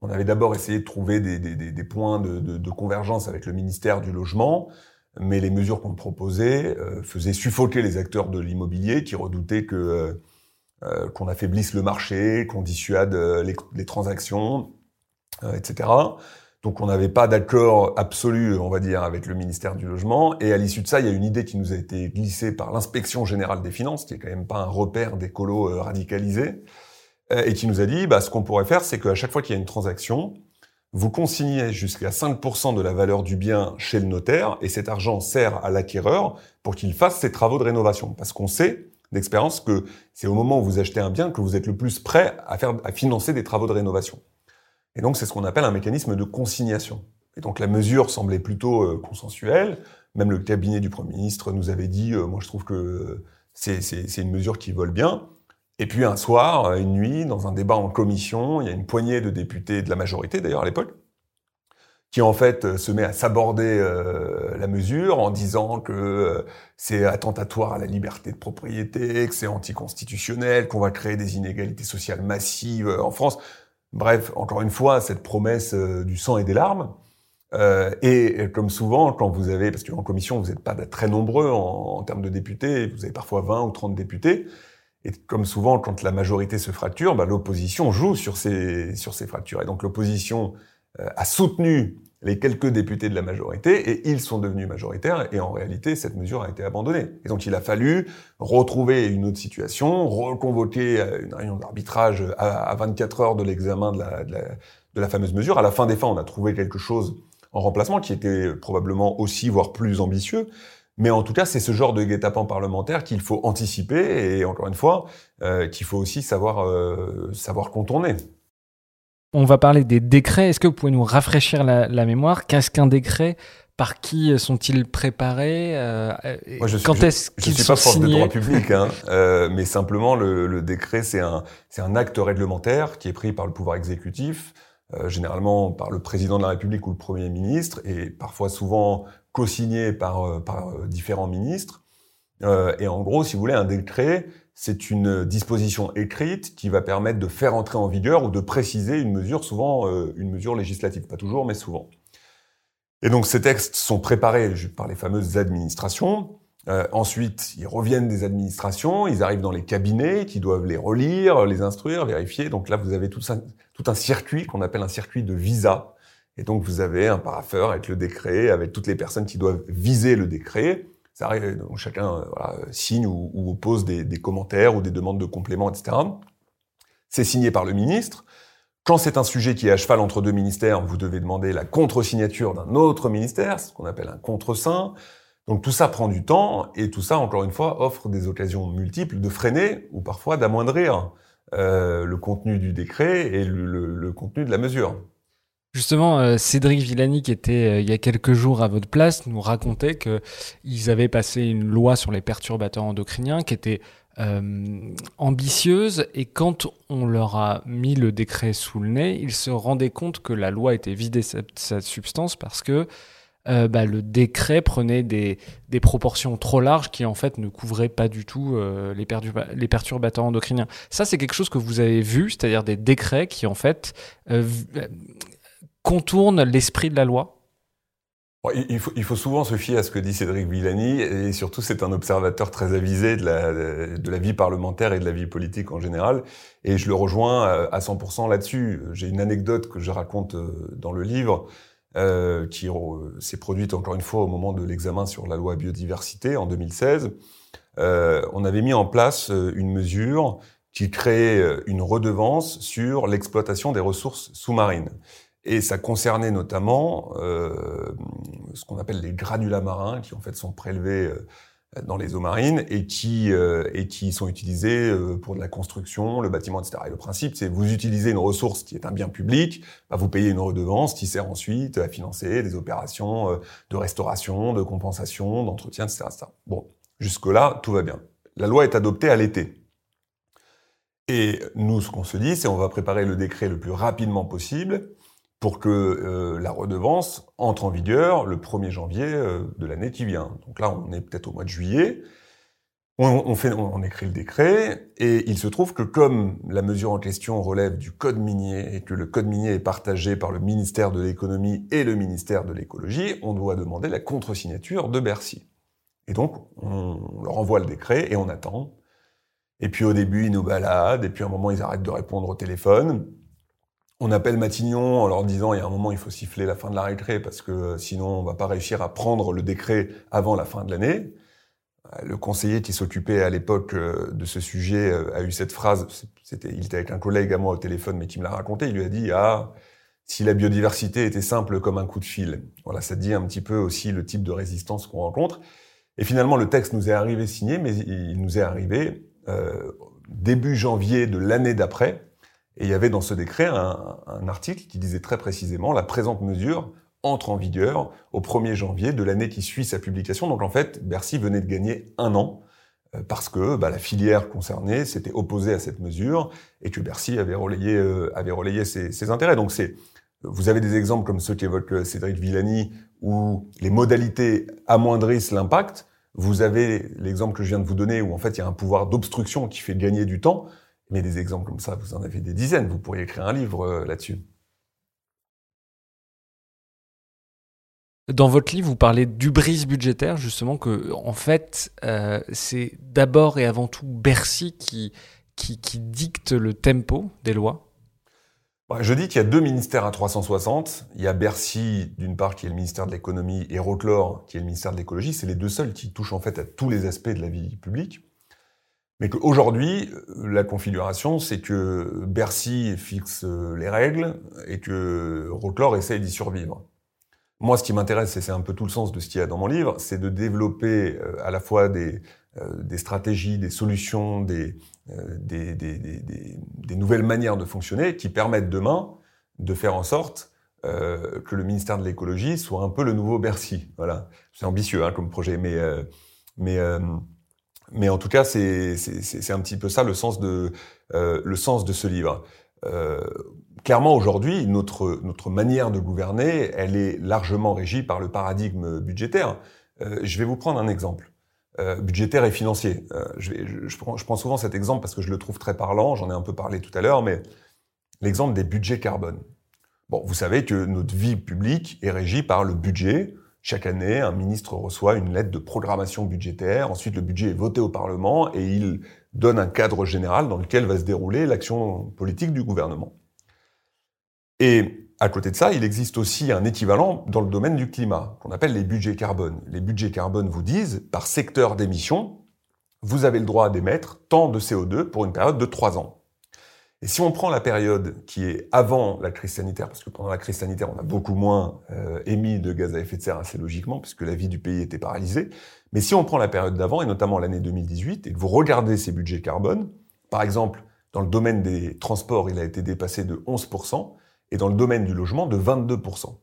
on avait d'abord essayé de trouver des, points de, convergence avec le ministère du Logement, mais les mesures qu'on proposait euh, faisaient suffoquer les acteurs de l'immobilier qui redoutaient que qu'on affaiblisse le marché, qu'on dissuade les, transactions, euh, etc. Donc on n'avait pas d'accord absolu, on va dire, avec le ministère du Logement. Et à l'issue de ça, il y a une idée qui nous a été glissée par l'inspection générale des finances, qui est quand même pas un repère d'écolo euh, radicalisé, euh, et qui nous a dit, bah, ce qu'on pourrait faire, c'est qu'à chaque fois qu'il y a une transaction, vous consignez jusqu'à 5% de la valeur du bien chez le notaire, et cet argent sert à l'acquéreur pour qu'il fasse ses travaux de rénovation. Parce qu'on sait d'expérience que c'est au moment où vous achetez un bien que vous êtes le plus prêt à, faire, à financer des travaux de rénovation. Et donc, c'est ce qu'on appelle un mécanisme de consignation. Et donc, la mesure semblait plutôt euh, consensuelle. Même le cabinet du Premier ministre nous avait dit, euh, moi, je trouve que c'est une mesure qui vole bien. Et puis, un soir, euh, une nuit, dans un débat en commission, il y a une poignée de députés de la majorité, d'ailleurs, à l'époque, qui en fait se met à s'aborder la mesure en disant que c'est attentatoire à la liberté de propriété, que c'est anticonstitutionnel, qu'on va créer des inégalités sociales massives en France. Bref, encore une fois, cette promesse euh, du sang et des larmes. Euh, et comme souvent, quand vous avez, parce qu'en commission, vous n'êtes pas très nombreux en, termes de députés, vous avez parfois 20 ou 30 députés, et comme souvent, quand la majorité se fracture, bah, l'opposition joue sur ces, sur ces fractures. Et donc l'opposition a soutenu les quelques députés de la majorité et ils sont devenus majoritaires et en réalité cette mesure a été abandonnée. Et donc il a fallu retrouver une autre situation, reconvoquer euh, une réunion d'arbitrage à 24 heures de l'examen de la, de, la, fameuse mesure. À la fin des fins, on a trouvé quelque chose en remplacement qui était probablement aussi, voire plus ambitieux. Mais en tout cas, c'est ce genre de guet-apens parlementaire qu'il faut anticiper et encore une fois, euh, qu'il faut aussi savoir, euh, savoir contourner. On va parler des décrets. Est-ce que vous pouvez nous rafraîchir la, mémoire? Qu'est-ce qu'un décret? Par qui sont-ils préparés? Euh, Quand est-ce qu'ils sont signés Je suis pas prof de droit public, hein, <laughs> euh, mais simplement le, décret, c'est un, acte réglementaire qui est pris par le pouvoir exécutif, euh, généralement par le président de la République ou le Premier ministre, et parfois souvent co-signé par, par différents ministres. et en gros, si vous voulez, un décret, c'est une disposition écrite qui va permettre de faire entrer en vigueur ou de préciser une mesure, souvent euh, une mesure législative, pas toujours, mais souvent. Et donc ces textes sont préparés par les fameuses administrations. Euh, ensuite, ils reviennent des administrations, ils arrivent dans les cabinets qui doivent les relire, les instruire, vérifier. Donc là, vous avez tout, tout un circuit qu'on appelle un circuit de visa. Et donc vous avez un paraffeur avec le décret, avec toutes les personnes qui doivent viser le décret. Ça arrive, donc chacun euh, voilà, signe ou, ou pose des, commentaires ou des demandes de compléments, etc. C'est signé par le ministre. Quand c'est un sujet qui est à cheval entre deux ministères, vous devez demander la contre-signature d'un autre ministère, ce qu'on appelle un contre-saint. Donc tout ça prend du temps et tout ça, encore une fois, offre des occasions multiples de freiner ou parfois d'amoindrir euh, le contenu du décret et le contenu de la mesure. Justement, euh, Cédric Villani, qui était euh, il y a quelques jours à votre place, nous racontait qu'ils avaient passé une loi sur les perturbateurs endocriniens qui était euh, ambitieuse et quand on leur a mis le décret sous le nez, ils se rendaient compte que la loi était vidée de sa substance parce que bah, le décret prenait des, proportions trop larges qui en fait ne couvraient pas du tout les, perturbateurs endocriniens. Ça, c'est quelque chose que vous avez vu, c'est-à-dire des décrets qui en fait contourne l'esprit de la loi il faut, souvent se fier à ce que dit Cédric Villani, et surtout c'est un observateur très avisé de la, vie parlementaire et de la vie politique en général, et je le rejoins à 100% là-dessus. J'ai une anecdote que je raconte euh, dans le livre, euh, qui s'est produite encore une fois au moment de l'examen sur la loi biodiversité en 2016. Euh, on avait mis en place euh, une mesure qui créait une redevance sur l'exploitation des ressources sous-marines. Et ça concernait notamment euh, ce qu'on appelle les granulats marins, qui en fait sont prélevés euh, dans les eaux marines et qui, euh, sont utilisés pour de la construction, le bâtiment, etc. Et le principe, c'est vous utilisez une ressource qui est un bien public, bah vous payez une redevance qui sert ensuite à financer des opérations de restauration, de compensation, d'entretien, etc., etc. Bon, jusque-là, tout va bien. La loi est adoptée à l'été. Et nous, ce qu'on se dit, c'est on va préparer le décret le plus rapidement possible pour que euh, la redevance entre en vigueur le 1er janvier euh, de l'année qui vient. Donc là, on est peut-être au mois de juillet. On, fait, on, écrit le décret et il se trouve que comme la mesure en question relève du code minier et que le code minier est partagé par le ministère de l'économie et le ministère de l'écologie, on doit demander la contre-signature de Bercy. Et donc, on leur envoie le décret et on attend. Et puis au début, ils nous baladent, et puis à un moment, ils arrêtent de répondre au téléphone. On appelle Matignon en leur disant il y a un moment il faut siffler la fin de la récré parce que sinon on va pas réussir à prendre le décret avant la fin de l'année. Le conseiller qui s'occupait à l'époque euh, de ce sujet euh, a eu cette phrase. C'était, il était avec un collègue à moi au téléphone, mais qui me l'a raconté. Il lui a dit ah si la biodiversité était simple comme un coup de fil. Voilà, ça dit un petit peu aussi le type de résistance qu'on rencontre. Et finalement, le texte nous est arrivé signé, mais il nous est arrivé euh, début janvier de l'année d'après. Et il y avait dans ce décret un, un article qui disait très précisément la présente mesure entre en vigueur au 1er janvier de l'année qui suit sa publication. Donc en fait, Bercy venait de gagner un an euh, parce que bah, la filière concernée s'était opposée à cette mesure et que Bercy avait relayé, euh, avait relayé ses, ses intérêts. Donc c'est, vous avez des exemples comme ceux qu'évoque euh, Cédric Villani où les modalités amoindrissent l'impact. Vous avez l'exemple que je viens de vous donner où en fait il y a un pouvoir d'obstruction qui fait gagner du temps. Mais des exemples comme ça, vous en avez des dizaines. Vous pourriez écrire un livre là-dessus. Dans votre livre, vous parlez d'ubris budgétaire, justement, que en fait, euh, c'est d'abord et avant tout Bercy qui, qui, dicte le tempo des lois. Je dis qu'il y a deux ministères à 360. Il y a Bercy, d'une part, qui est le ministère de l'économie, et Rotlor, qui est le ministère de l'écologie. C'est les deux seuls qui touchent en fait à tous les aspects de la vie publique. Mais qu'aujourd'hui, la configuration, c'est que Bercy fixe les règles et que Rotlor essaye d'y survivre. Moi, ce qui m'intéresse, et c'est un peu tout le sens de ce qu'il y a dans mon livre, c'est de développer euh, à la fois des, euh, des stratégies, des solutions, des, euh, des, des, nouvelles manières de fonctionner qui permettent demain de faire en sorte euh, que le ministère de l'écologie soit un peu le nouveau Bercy. Voilà, c'est ambitieux hein, comme projet, mais mais mais en tout cas, c'est un petit peu ça le sens de le sens de ce livre clairement aujourd'hui, notre, notre manière de gouverner, elle est largement régie par le paradigme budgétaire. Euh, je vais vous prendre un exemple. Euh, budgétaire et financier. Euh, je, prends, je, prends, souvent cet exemple parce que je le trouve très parlant, j'en ai un peu parlé tout à l'heure, mais l'exemple des budgets carbone. Bon, vous savez que notre vie publique est régie par le budget. Chaque année, un ministre reçoit une lettre de programmation budgétaire. Ensuite, le budget est voté au Parlement et il donne un cadre général dans lequel va se dérouler l'action politique du gouvernement. Et à côté de ça, il existe aussi un équivalent dans le domaine du climat, qu'on appelle les budgets carbone. Les budgets carbone vous disent, par secteur d'émission, vous avez le droit d'émettre tant de CO2 pour une période de trois ans. Et si on prend la période qui est avant la crise sanitaire, parce que pendant la crise sanitaire, on a beaucoup moins euh, émis de gaz à effet de serre assez logiquement, puisque la vie du pays était paralysée, mais si on prend la période d'avant, et notamment l'année 2018, et que vous regardez ces budgets carbone, par exemple, dans le domaine des transports, il a été dépassé de 11%, et dans le domaine du logement de 22%.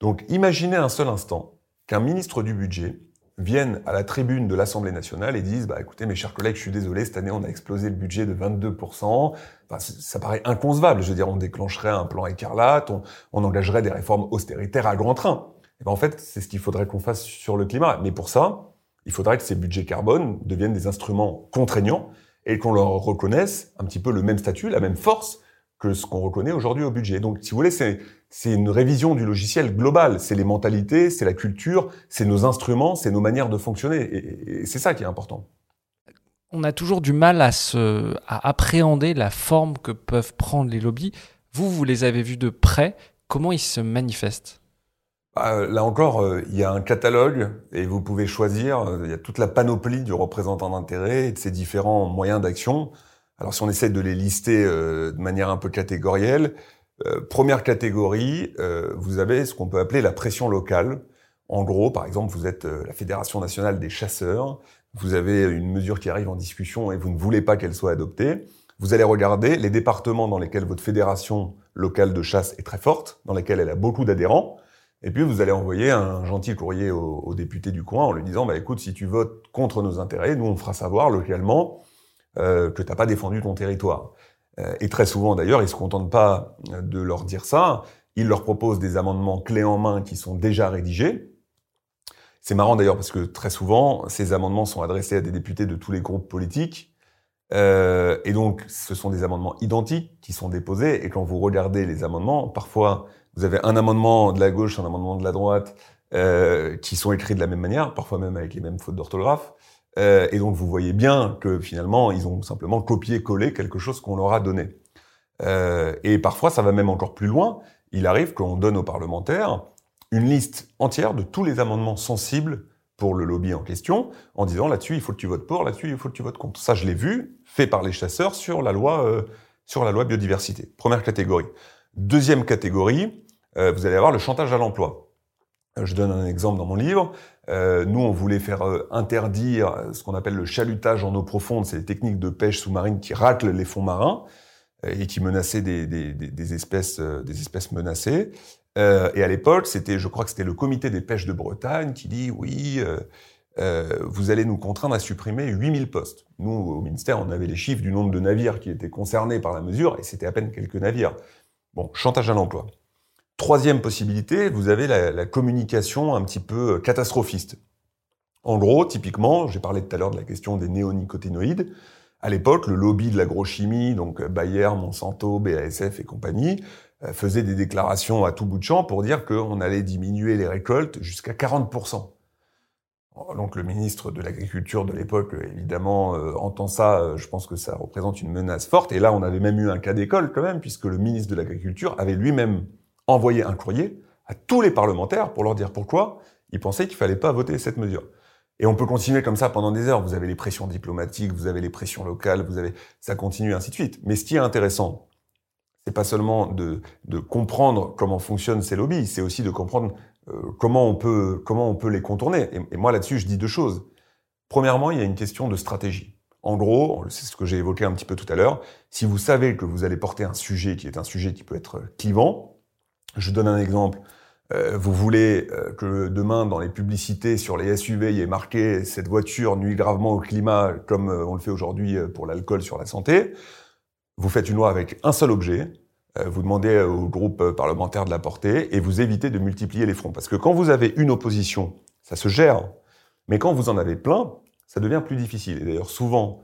Donc imaginez un seul instant qu'un ministre du budget vienne à la tribune de l'Assemblée nationale et dise bah écoutez mes chers collègues je suis désolé cette année on a explosé le budget de 22% ça paraît inconcevable. Je veux dire on déclencherait un plan écarlate on, on engagerait des réformes austéritaires à grand train et ben en fait c'est ce qu'il faudrait qu'on fasse sur le climat. Mais pour ça il faudrait que ces budgets carbone deviennent des instruments contraignants et qu'on leur reconnaisse un petit peu le même statut la même force que ce qu'on reconnaît aujourd'hui au budget. Donc, si vous voulez, c'est, c'est une révision du logiciel global. C'est les mentalités, c'est la culture, c'est nos instruments, c'est nos manières de fonctionner. Et, c'est ça qui est important. On a toujours du mal à, se, à appréhender la forme que peuvent prendre les lobbies. Vous, vous les avez vus de près. Comment ils se manifestent? Bah, Là encore, euh, il y a un catalogue et vous pouvez choisir. Il y a toute la panoplie du représentant d'intérêt et de ses différents moyens d'action. Alors si on essaie de les lister euh, de manière un peu catégorielle, euh, première catégorie, euh, vous avez ce qu'on peut appeler la pression locale. En gros, par exemple, vous êtes la Fédération nationale des chasseurs, vous avez une mesure qui arrive en discussion et vous ne voulez pas qu'elle soit adoptée. Vous allez regarder les départements dans lesquels votre fédération locale de chasse est très forte, dans lesquels elle a beaucoup d'adhérents. Et puis vous allez envoyer un gentil courrier au, au, député du coin en lui disant bah écoute si tu votes contre nos intérêts, nous on fera savoir localement euh, que tu n'as pas défendu ton territoire. Euh, et très souvent, d'ailleurs, ils se contentent pas de leur dire ça. Ils leur proposent des amendements clés en main qui sont déjà rédigés. C'est marrant d'ailleurs parce que très souvent, ces amendements sont adressés à des députés de tous les groupes politiques. Euh, et donc, ce sont des amendements identiques qui sont déposés. Et quand vous regardez les amendements, parfois, vous avez un amendement de la gauche, un amendement de la droite, euh, qui sont écrits de la même manière, parfois même avec les mêmes fautes d'orthographe. Euh, et donc vous voyez bien que finalement, ils ont simplement copié-collé quelque chose qu'on leur a donné. et parfois, ça va même encore plus loin. Il arrive qu'on donne aux parlementaires une liste entière de tous les amendements sensibles pour le lobby en question, en disant là-dessus il faut que tu votes pour, là-dessus il faut que tu votes contre. Ça, je l'ai vu, fait par les chasseurs sur la loi, euh, sur la loi biodiversité. Première catégorie. Deuxième catégorie, euh, vous allez avoir le chantage à l'emploi. Euh, je donne un exemple dans mon livre. Nous, on voulait faire interdire ce qu'on appelle le chalutage en eau profonde. C'est les techniques de pêche sous-marine qui raclent les fonds marins et qui menaçaient des, espèces, menacées. Euh, et à l'époque, c'était, je crois que c'était le comité des pêches de Bretagne qui dit oui, euh, euh, vous allez nous contraindre à supprimer 8000 postes. Nous, au ministère, on avait les chiffres du nombre de navires qui étaient concernés par la mesure, et c'était à peine quelques navires. Bon, chantage à l'emploi. Troisième possibilité, vous avez la, communication un petit peu catastrophiste. En gros, typiquement, j'ai parlé tout à l'heure de la question des néonicotinoïdes. À l'époque, le lobby de l'agrochimie, donc Bayer, Monsanto, BASF et compagnie, euh, faisait des déclarations à tout bout de champ pour dire qu'on allait diminuer les récoltes jusqu'à 40%. Donc le ministre de l'Agriculture de l'époque, évidemment, euh, entend ça, euh, je pense que ça représente une menace forte. Et là, on avait même eu un cas d'école quand même, puisque le ministre de l'Agriculture avait lui-même envoyé un courrier à tous les parlementaires pour leur dire pourquoi il pensait qu'il fallait pas voter cette mesure. Et on peut continuer comme ça pendant des heures. Vous avez les pressions diplomatiques, vous avez les pressions locales, vous avez, ça continue ainsi de suite. Mais ce qui est intéressant, c'est pas seulement de, de, comprendre comment fonctionnent ces lobbies, c'est aussi de comprendre euh, comment, on peut, comment on peut les contourner. Et, moi là-dessus, je dis deux choses. Premièrement, il y a une question de stratégie. En gros, c'est ce que j'ai évoqué un petit peu tout à l'heure, si vous savez que vous allez porter un sujet qui est un sujet qui peut être clivant, je donne un exemple. Euh, vous voulez euh, que demain, dans les publicités sur les SUV, il y ait marqué cette voiture nuit gravement au climat, comme on le fait aujourd'hui pour l'alcool sur la santé vous faites une loi avec un seul objet, euh, vous demandez au groupe parlementaire de la porter et vous évitez de multiplier les fronts. Parce que quand vous avez une opposition, ça se gère. Mais quand vous en avez plein, ça devient plus difficile. Et d'ailleurs, souvent,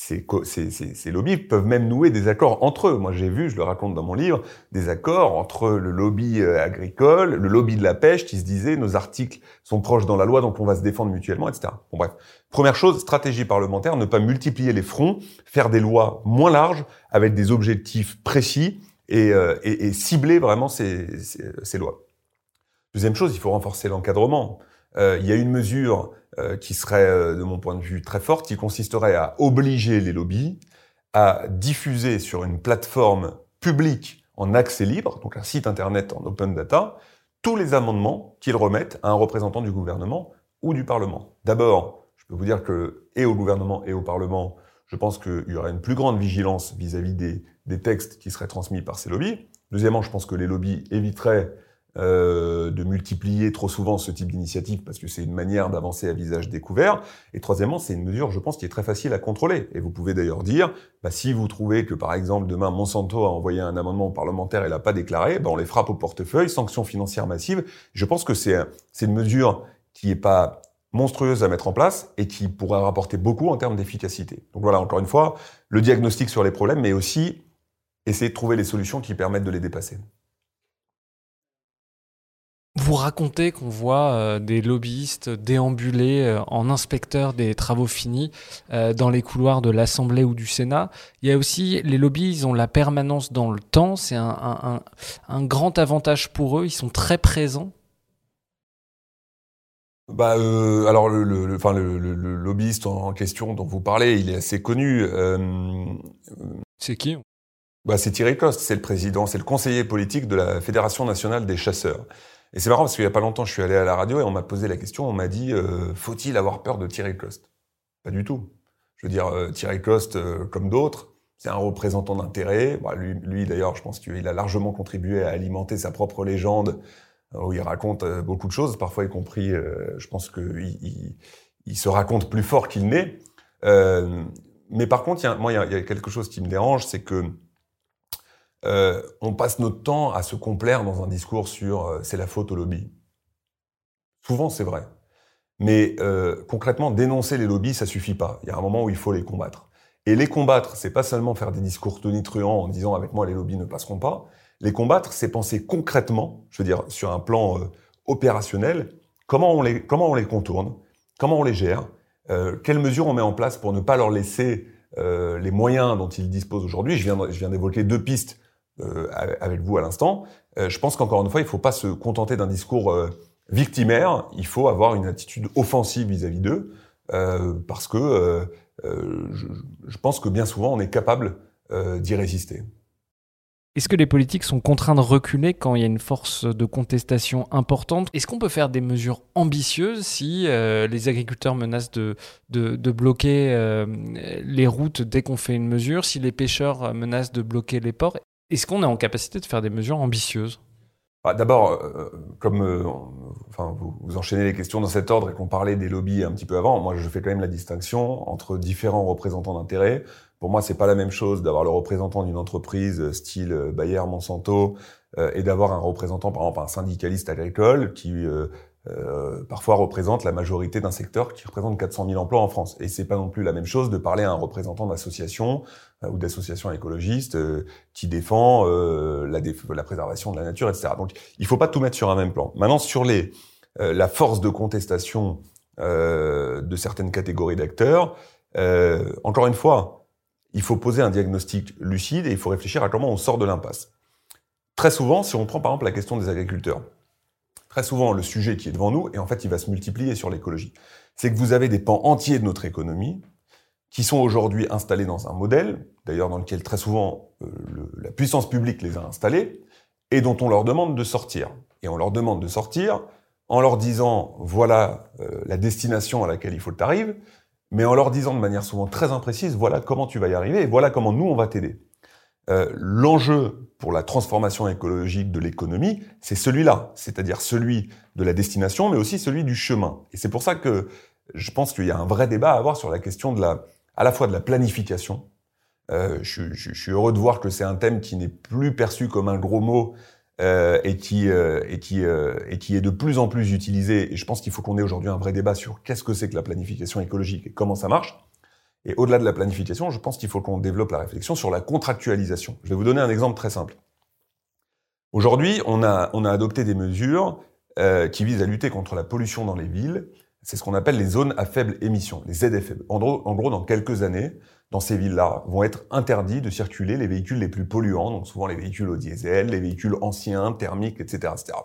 ces, lobbies peuvent même nouer des accords entre eux. Moi, j'ai vu, je le raconte dans mon livre, des accords entre le lobby euh, agricole, le lobby de la pêche, qui se disait nos articles sont proches dans la loi, donc on va se défendre mutuellement, etc. Bon, bref. Première chose, stratégie parlementaire, ne pas multiplier les fronts, faire des lois moins larges, avec des objectifs précis et, euh, cibler vraiment ces, ces, lois. Deuxième chose, il faut renforcer l'encadrement. Euh, il y a une mesure euh, qui serait, euh, de mon point de vue, très forte, qui consisterait à obliger les lobbies à diffuser sur une plateforme publique en accès libre, donc un site internet en open data, tous les amendements qu'ils remettent à un représentant du gouvernement ou du Parlement. D'abord, je peux vous dire que, et au gouvernement et au Parlement, je pense qu'il y aurait une plus grande vigilance vis-à-vis des, des, textes qui seraient transmis par ces lobbies. Deuxièmement, je pense que les lobbies éviteraient euh, de multiplier trop souvent ce type d'initiative parce que c'est une manière d'avancer à visage découvert. Et troisièmement, c'est une mesure, je pense, qui est très facile à contrôler. Et vous pouvez d'ailleurs dire, bah, si vous trouvez que, par exemple, demain, Monsanto a envoyé un amendement parlementaire et l'a pas déclaré, bah, on les frappe au portefeuille, sanctions financières massives. Je pense que c'est une mesure qui est pas monstrueuse à mettre en place et qui pourrait rapporter beaucoup en termes d'efficacité. Donc voilà, encore une fois, le diagnostic sur les problèmes, mais aussi essayer de trouver les solutions qui permettent de les dépasser. Vous racontez qu'on voit euh, des lobbyistes déambuler euh, en inspecteurs des travaux finis euh, dans les couloirs de l'Assemblée ou du Sénat. Il y a aussi les lobbies, ils ont la permanence dans le temps. C'est un, un, un, grand avantage pour eux. Ils sont très présents. Bah, alors le, le, enfin, le, le, lobbyiste en question dont vous parlez, il est assez connu. c'est qui? bah, C'est Thierry Coste, c'est le président, c'est le conseiller politique de la Fédération nationale des chasseurs. Et c'est marrant parce qu'il y a pas longtemps, je suis allé à la radio et on m'a posé la question, on m'a dit euh, faut-il avoir peur de Thierry Coste? Pas du tout. Je veux dire, euh, Thierry Coste, euh, comme d'autres, c'est un représentant d'intérêt. Bah, lui, d'ailleurs, je pense qu'il a largement contribué à alimenter sa propre légende, où il raconte beaucoup de choses, parfois y compris, je pense qu'il il, il, se raconte plus fort qu'il n'est. mais par contre, moi, il y a quelque chose qui me dérange, c'est que euh, on passe notre temps à se complaire dans un discours sur euh, c'est la faute au lobby. Souvent, c'est vrai. Mais euh, concrètement, dénoncer les lobbies, ça suffit pas. Il y a un moment où il faut les combattre. Et les combattre, c'est pas seulement faire des discours tonitruants en disant avec moi les lobbies ne passeront pas. Les combattre, c'est penser concrètement, je veux dire sur un plan opérationnel, comment on les comment on les contourne, comment on les gère, quelles mesures on met en place pour ne pas leur laisser les moyens dont il dispose aujourd'hui, je viens d'évoquer deux pistes avec vous à l'instant, je pense qu'encore une fois, il ne faut pas se contenter d'un discours victimaire, il faut avoir une attitude offensive vis-à-vis d'eux, parce que je, pense que bien souvent, on est capable d'y résister. Est-ce que les politiques sont contraints de reculer quand il y a une force de contestation importante? Est-ce qu'on peut faire des mesures ambitieuses si euh, les agriculteurs menacent de, bloquer euh, les routes dès qu'on fait une mesure, si les pêcheurs menacent de bloquer les ports? Est-ce qu'on est en capacité de faire des mesures ambitieuses? Bah, D'abord, euh, comme enfin, vous, enchaînez les questions dans cet ordre et qu'on parlait des lobbies un petit peu avant, moi je fais quand même la distinction entre différents représentants d'intérêts. Pour moi, c'est pas la même chose d'avoir le représentant d'une entreprise euh, style euh, Bayer, Monsanto, euh, et d'avoir un représentant, par exemple, un syndicaliste agricole qui euh, parfois représente la majorité d'un secteur qui représente 400 000 emplois en France. Et c'est pas non plus la même chose de parler à un représentant d'association ou d'association écologiste qui défend la, la, préservation de la nature, etc. Donc, il faut pas tout mettre sur un même plan. Maintenant, sur les la force de contestation de certaines catégories d'acteurs, encore une fois, il faut poser un diagnostic lucide et il faut réfléchir à comment on sort de l'impasse. Très souvent, si on prend par exemple la question des agriculteurs, très souvent le sujet qui est devant nous, et en fait il va se multiplier sur l'écologie, c'est que vous avez des pans entiers de notre économie qui sont aujourd'hui installés dans un modèle, d'ailleurs dans lequel très souvent euh, la puissance publique les a installés, et dont on leur demande de sortir. Et on leur demande de sortir en leur disant voilà euh, la destination à laquelle il faut que tu mais en leur disant de manière souvent très imprécise, voilà comment tu vas y arriver voilà comment nous, on va t'aider. Euh, L'enjeu pour la transformation écologique de l'économie, c'est celui-là, c'est-à-dire celui de la destination, mais aussi celui du chemin. Et c'est pour ça que je pense qu'il y a un vrai débat à avoir sur la question de la, à la fois de la planification. Euh, je, suis heureux de voir que c'est un thème qui n'est plus perçu comme un gros mot, euh, et qui euh, et qui est de plus en plus utilisé. Et je pense qu'il faut qu'on ait aujourd'hui un vrai débat sur qu'est-ce que c'est que la planification écologique et comment ça marche. Et au-delà de la planification, je pense qu'il faut qu'on développe la réflexion sur la contractualisation. Je vais vous donner un exemple très simple. Aujourd'hui, on a adopté des mesures qui visent à lutter contre la pollution dans les villes. C'est ce qu'on appelle les zones à faible émission, les ZFE. En gros, dans quelques années, dans ces villes-là, vont être interdits de circuler les véhicules les plus polluants, donc souvent les véhicules au diesel, les véhicules anciens, thermiques, etc. etc.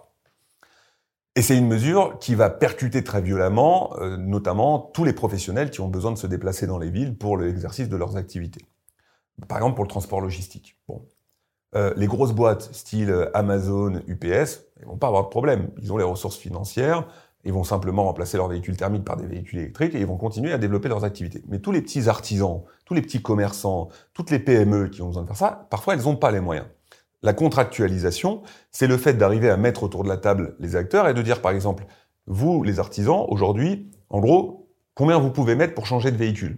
Et c'est une mesure qui va percuter très violemment, euh, notamment tous les professionnels qui ont besoin de se déplacer dans les villes pour l'exercice de leurs activités. Par exemple pour le transport logistique. Bon. Euh, les grosses boîtes, style Amazon, UPS, ils vont pas avoir de problème. Ils ont les ressources financières, ils vont simplement remplacer leurs véhicules thermiques par des véhicules électriques et ils vont continuer à développer leurs activités. Mais tous les petits artisans, tous les petits commerçants, toutes les PME qui ont besoin de faire ça, parfois elles n'ont pas les moyens. La contractualisation, c'est le fait d'arriver à mettre autour de la table les acteurs et de dire par exemple, vous les artisans, aujourd'hui, en gros, combien vous pouvez mettre pour changer de véhicule?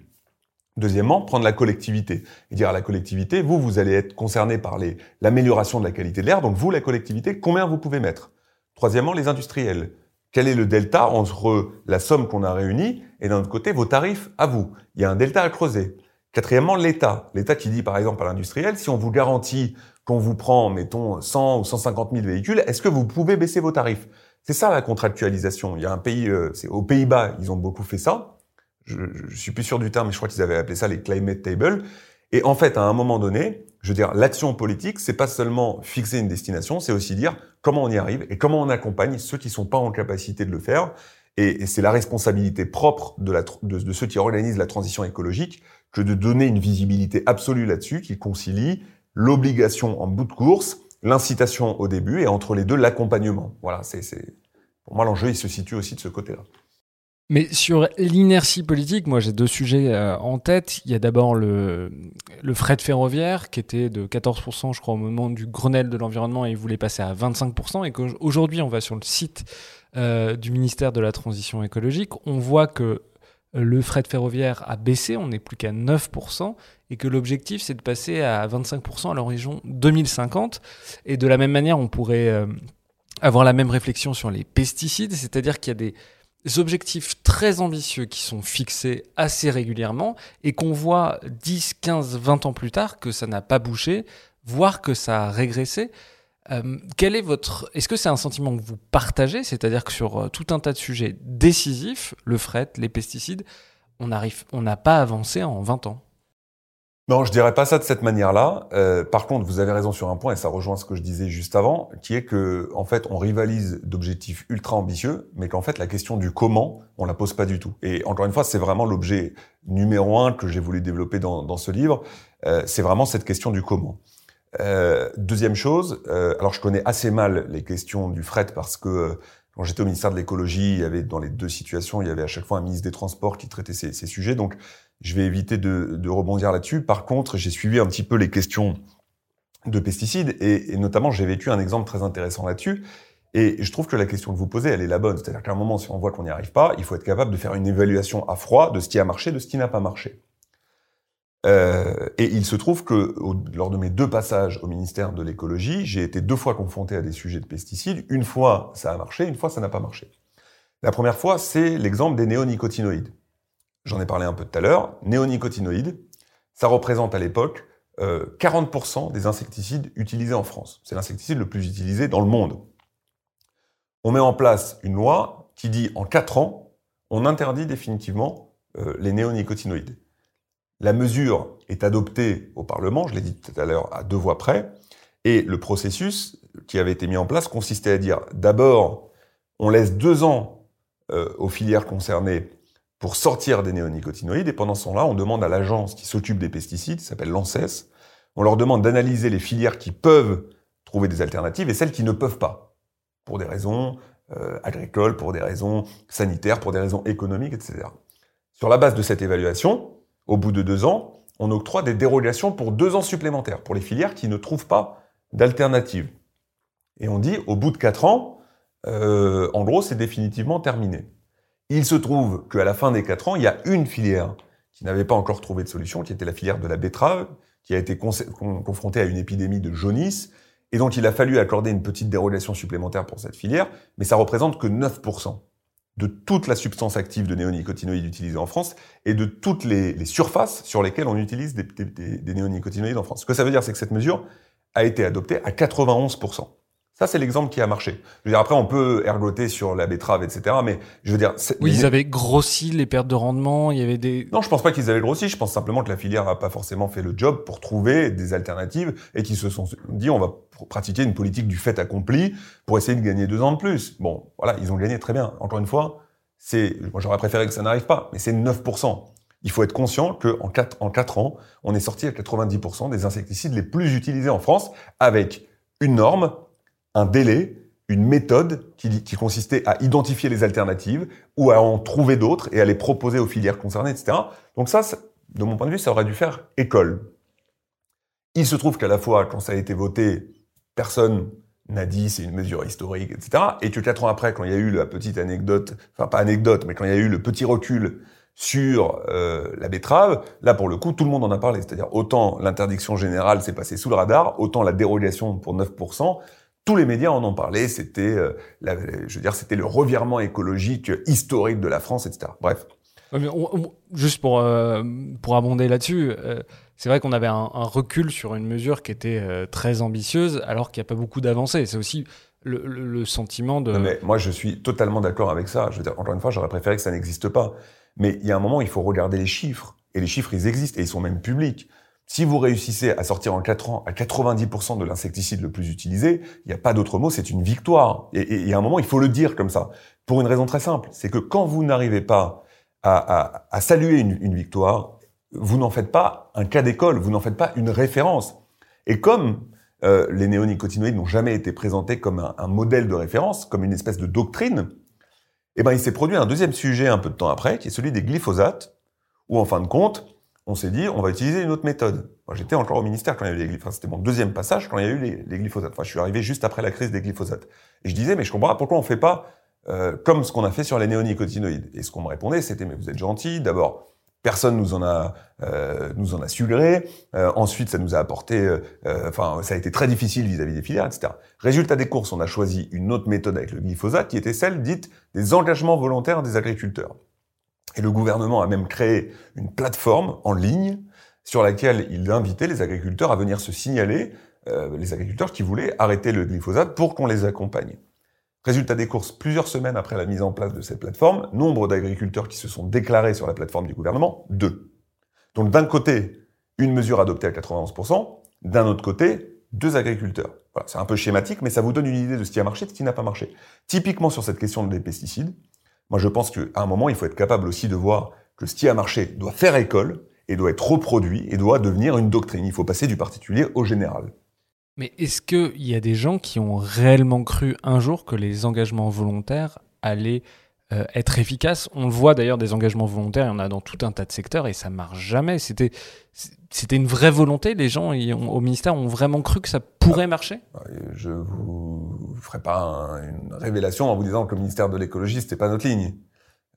Deuxièmement, prendre la collectivité et dire à la collectivité, vous, vous allez être concerné par l'amélioration de la qualité de l'air, donc vous, la collectivité, combien vous pouvez mettre? Troisièmement, les industriels quel est le delta entre la somme qu'on a réunie et d'un autre côté vos tarifs à vous? Il y a un delta à creuser. Quatrièmement, l'État. L'État qui dit par exemple à l'industriel, si on vous garantit qu'on vous prend, mettons, 100 ou 150 000 véhicules, est-ce que vous pouvez baisser vos tarifs? C'est ça la contractualisation. Il y a un pays, euh, c'est aux Pays-Bas, ils ont beaucoup fait ça. Je, je, suis plus sûr du terme, mais je crois qu'ils avaient appelé ça les climate tables. Et en fait, à un moment donné, je veux dire, l'action politique, c'est pas seulement fixer une destination, c'est aussi dire comment on y arrive et comment on accompagne ceux qui sont pas en capacité de le faire. Et, c'est la responsabilité propre de, ceux qui organisent la transition écologique que de donner une visibilité absolue là-dessus qui concilie l'obligation en bout de course, l'incitation au début et entre les deux l'accompagnement. Voilà, c'est pour moi l'enjeu il se situe aussi de ce côté-là. Mais sur l'inertie politique, moi j'ai deux sujets euh, en tête. Il y a d'abord le, le fret ferroviaire qui était de 14% je crois au moment du Grenelle de l'environnement et il voulait passer à 25% et qu'aujourd'hui on va sur le site euh, du ministère de la Transition écologique, on voit que le fret ferroviaire a baissé, on n'est plus qu'à 9%, et que l'objectif c'est de passer à 25% à l'horizon 2050. Et de la même manière, on pourrait euh, avoir la même réflexion sur les pesticides, c'est-à-dire qu'il y a des objectifs très ambitieux qui sont fixés assez régulièrement et qu'on voit 10, 15, 20 ans plus tard que ça n'a pas bougé, voire que ça a régressé. Euh, quel est votre Est-ce que c'est un sentiment que vous partagez, c'est-à-dire que sur euh, tout un tas de sujets décisifs, le fret, les pesticides, on on n'a pas avancé en 20 ans Non, je dirais pas ça de cette manière-là. Euh, par contre, vous avez raison sur un point, et ça rejoint ce que je disais juste avant, qui est que, en fait, on rivalise d'objectifs ultra ambitieux, mais qu'en fait, la question du comment, on la pose pas du tout. Et encore une fois, c'est vraiment l'objet numéro un que j'ai voulu développer dans, dans ce livre. Euh, c'est vraiment cette question du comment. Euh, deuxième chose, euh, alors je connais assez mal les questions du fret parce que euh, quand j'étais au ministère de l'écologie, il y avait dans les deux situations, il y avait à chaque fois un ministre des Transports qui traitait ces, sujets. Donc je vais éviter de, de rebondir là-dessus. Par contre, j'ai suivi un petit peu les questions de pesticides et, et notamment j'ai vécu un exemple très intéressant là-dessus. Et je trouve que la question que vous posez, elle est la bonne. C'est-à-dire qu'à un moment, si on voit qu'on n'y arrive pas, il faut être capable de faire une évaluation à froid de ce qui a marché, de ce qui n'a pas marché. Euh, et il se trouve que lors de mes deux passages au ministère de l'écologie, j'ai été deux fois confronté à des sujets de pesticides. Une fois, ça a marché, une fois, ça n'a pas marché. La première fois, c'est l'exemple des néonicotinoïdes. J'en ai parlé un peu tout à l'heure. Néonicotinoïdes, ça représente à l'époque euh, 40% des insecticides utilisés en France. C'est l'insecticide le plus utilisé dans le monde. On met en place une loi qui dit en 4 ans, on interdit définitivement euh, les néonicotinoïdes. La mesure est adoptée au Parlement, je l'ai dit tout à l'heure, à deux voix près, et le processus qui avait été mis en place consistait à dire d'abord, on laisse deux ans euh, aux filières concernées pour sortir des néonicotinoïdes, et pendant ce temps-là, on demande à l'agence qui s'occupe des pesticides, qui s'appelle l'ANSES, on leur demande d'analyser les filières qui peuvent trouver des alternatives et celles qui ne peuvent pas, pour des raisons euh, agricoles, pour des raisons sanitaires, pour des raisons économiques, etc. Sur la base de cette évaluation, au bout de deux ans, on octroie des dérogations pour deux ans supplémentaires pour les filières qui ne trouvent pas d'alternative. Et on dit, au bout de quatre ans, euh, en gros, c'est définitivement terminé. Il se trouve qu'à la fin des quatre ans, il y a une filière qui n'avait pas encore trouvé de solution, qui était la filière de la betterave, qui a été confrontée à une épidémie de jaunisse, et donc il a fallu accorder une petite dérogation supplémentaire pour cette filière, mais ça représente que 9% de toute la substance active de néonicotinoïdes utilisée en France et de toutes les, surfaces sur lesquelles on utilise des, des, néonicotinoïdes en France. Ce que ça veut dire, c'est que cette mesure a été adoptée à 91%. Ça, c'est l'exemple qui a marché. Je veux dire, après, on peut ergoter sur la betterave, etc. Mais je veux dire... Oui, ils avaient grossi les pertes de rendement, il y avait des... Non, je pense pas qu'ils avaient grossi. Je pense simplement que la filière n'a pas forcément fait le job pour trouver des alternatives et qu'ils se sont dit, on va pratiquer une politique du fait accompli pour essayer de gagner deux ans de plus. Bon, voilà, ils ont gagné très bien. Encore une fois, c'est, moi j'aurais préféré que ça n'arrive pas, mais c'est 9%. Il faut être conscient qu'en 4, en 4 ans, on est sorti à 90% des insecticides les plus utilisés en France avec une norme un délai, une méthode qui, consistait à identifier les alternatives ou à en trouver d'autres et à les proposer aux filières concernées, etc. Donc ça, de mon point de vue, ça aurait dû faire école. Il se trouve qu'à la fois, quand ça a été voté, personne n'a dit c'est une mesure historique, etc. Et que quatre ans après, quand il y a eu la petite anecdote, enfin pas anecdote, mais quand il y a eu le petit recul sur euh, la betterave, là pour le coup, tout le monde en a parlé. C'est-à-dire autant l'interdiction générale s'est passée sous le radar, autant la dérogation pour 9%, tous les médias en ont parlé. C'était, euh, je veux dire, c'était le revirement écologique historique de la France, etc. Bref. juste pour euh, pour abonder là-dessus, euh, c'est vrai qu'on avait un, un, recul sur une mesure qui était euh, très ambitieuse, alors qu'il n'y a pas beaucoup d'avancées. C'est aussi le, le, le, sentiment de. Non, mais moi, je suis totalement d'accord avec ça. Je veux dire, encore une fois, j'aurais préféré que ça n'existe pas. Mais il y a un moment, il faut regarder les chiffres. Et les chiffres, ils existent et ils sont même publics. Si vous réussissez à sortir en 4 ans à 90% de l'insecticide le plus utilisé, il n'y a pas d'autre mot, c'est une victoire. Et il y a un moment, il faut le dire comme ça. Pour une raison très simple, c'est que quand vous n'arrivez pas à, à, à, saluer une, une victoire, vous n'en faites pas un cas d'école, vous n'en faites pas une référence. Et comme euh, les néonicotinoïdes n'ont jamais été présentés comme un, un, modèle de référence, comme une espèce de doctrine, eh ben, il s'est produit un deuxième sujet un peu de temps après, qui est celui des glyphosates, où en fin de compte, on s'est dit, on va utiliser une autre méthode. Moi, j'étais encore au ministère quand il y a eu les glyphosates. C'était mon deuxième passage quand il y a eu les, glyphosates. Enfin, je suis arrivé juste après la crise des glyphosates. Et je disais, mais je comprends pas pourquoi on fait pas euh, comme ce qu'on a fait sur les néonicotinoïdes. Et ce qu'on me répondait, c'était, mais vous êtes gentil. D'abord, personne nous en a euh, nous en a sugré. Euh, ensuite, ça nous a apporté, euh, enfin, ça a été très difficile vis-à-vis -vis des filières, etc. Résultat des courses, on a choisi une autre méthode avec le glyphosate, qui était celle dite des engagements volontaires des agriculteurs. Et le gouvernement a même créé une plateforme en ligne sur laquelle il invitait les agriculteurs à venir se signaler, euh, les agriculteurs qui voulaient arrêter le glyphosate pour qu'on les accompagne. Résultat des courses, plusieurs semaines après la mise en place de cette plateforme, nombre d'agriculteurs qui se sont déclarés sur la plateforme du gouvernement, deux. Donc d'un côté, une mesure adoptée à 91%, d'un autre côté, deux agriculteurs. Voilà, c'est un peu schématique, mais ça vous donne une idée de ce qui a marché, de ce qui n'a pas marché. Typiquement sur cette question des pesticides, moi je pense qu'à un moment, il faut être capable aussi de voir que ce qui a marché doit faire école et doit être reproduit et doit devenir une doctrine. Il faut passer du particulier au général. Mais est-ce qu'il y a des gens qui ont réellement cru un jour que les engagements volontaires allaient euh, être efficaces? On le voit d'ailleurs, des engagements volontaires, il y en a dans tout un tas de secteurs et ça marche jamais. C'était, c'était une vraie volonté Les gens au ministère ont vraiment cru que ça pourrait marcher? Je vous ferai pas une révélation en vous disant que le ministère de l'écologie, c'était pas notre ligne.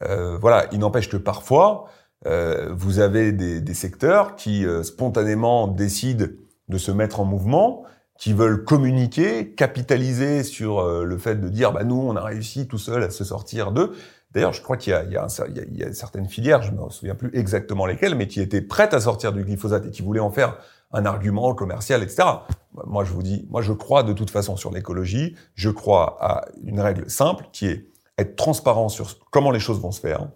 Euh, voilà, il n'empêche que parfois, euh, vous avez des, des secteurs qui spontanément décident de se mettre en mouvement qui veulent communiquer, capitaliser sur euh, le fait de dire bah nous on a réussi tout seul à se sortir d'eux. D'ailleurs, je crois qu'il y y, y a certaines filières, je me souviens plus exactement lesquelles, mais qui étaient prêtes à sortir du glyphosate et qui voulaient en faire un argument commercial, etc. Moi, je vous dis, moi, je crois de toute façon sur l'écologie. Je crois à une règle simple qui est être transparent sur comment les choses vont se faire,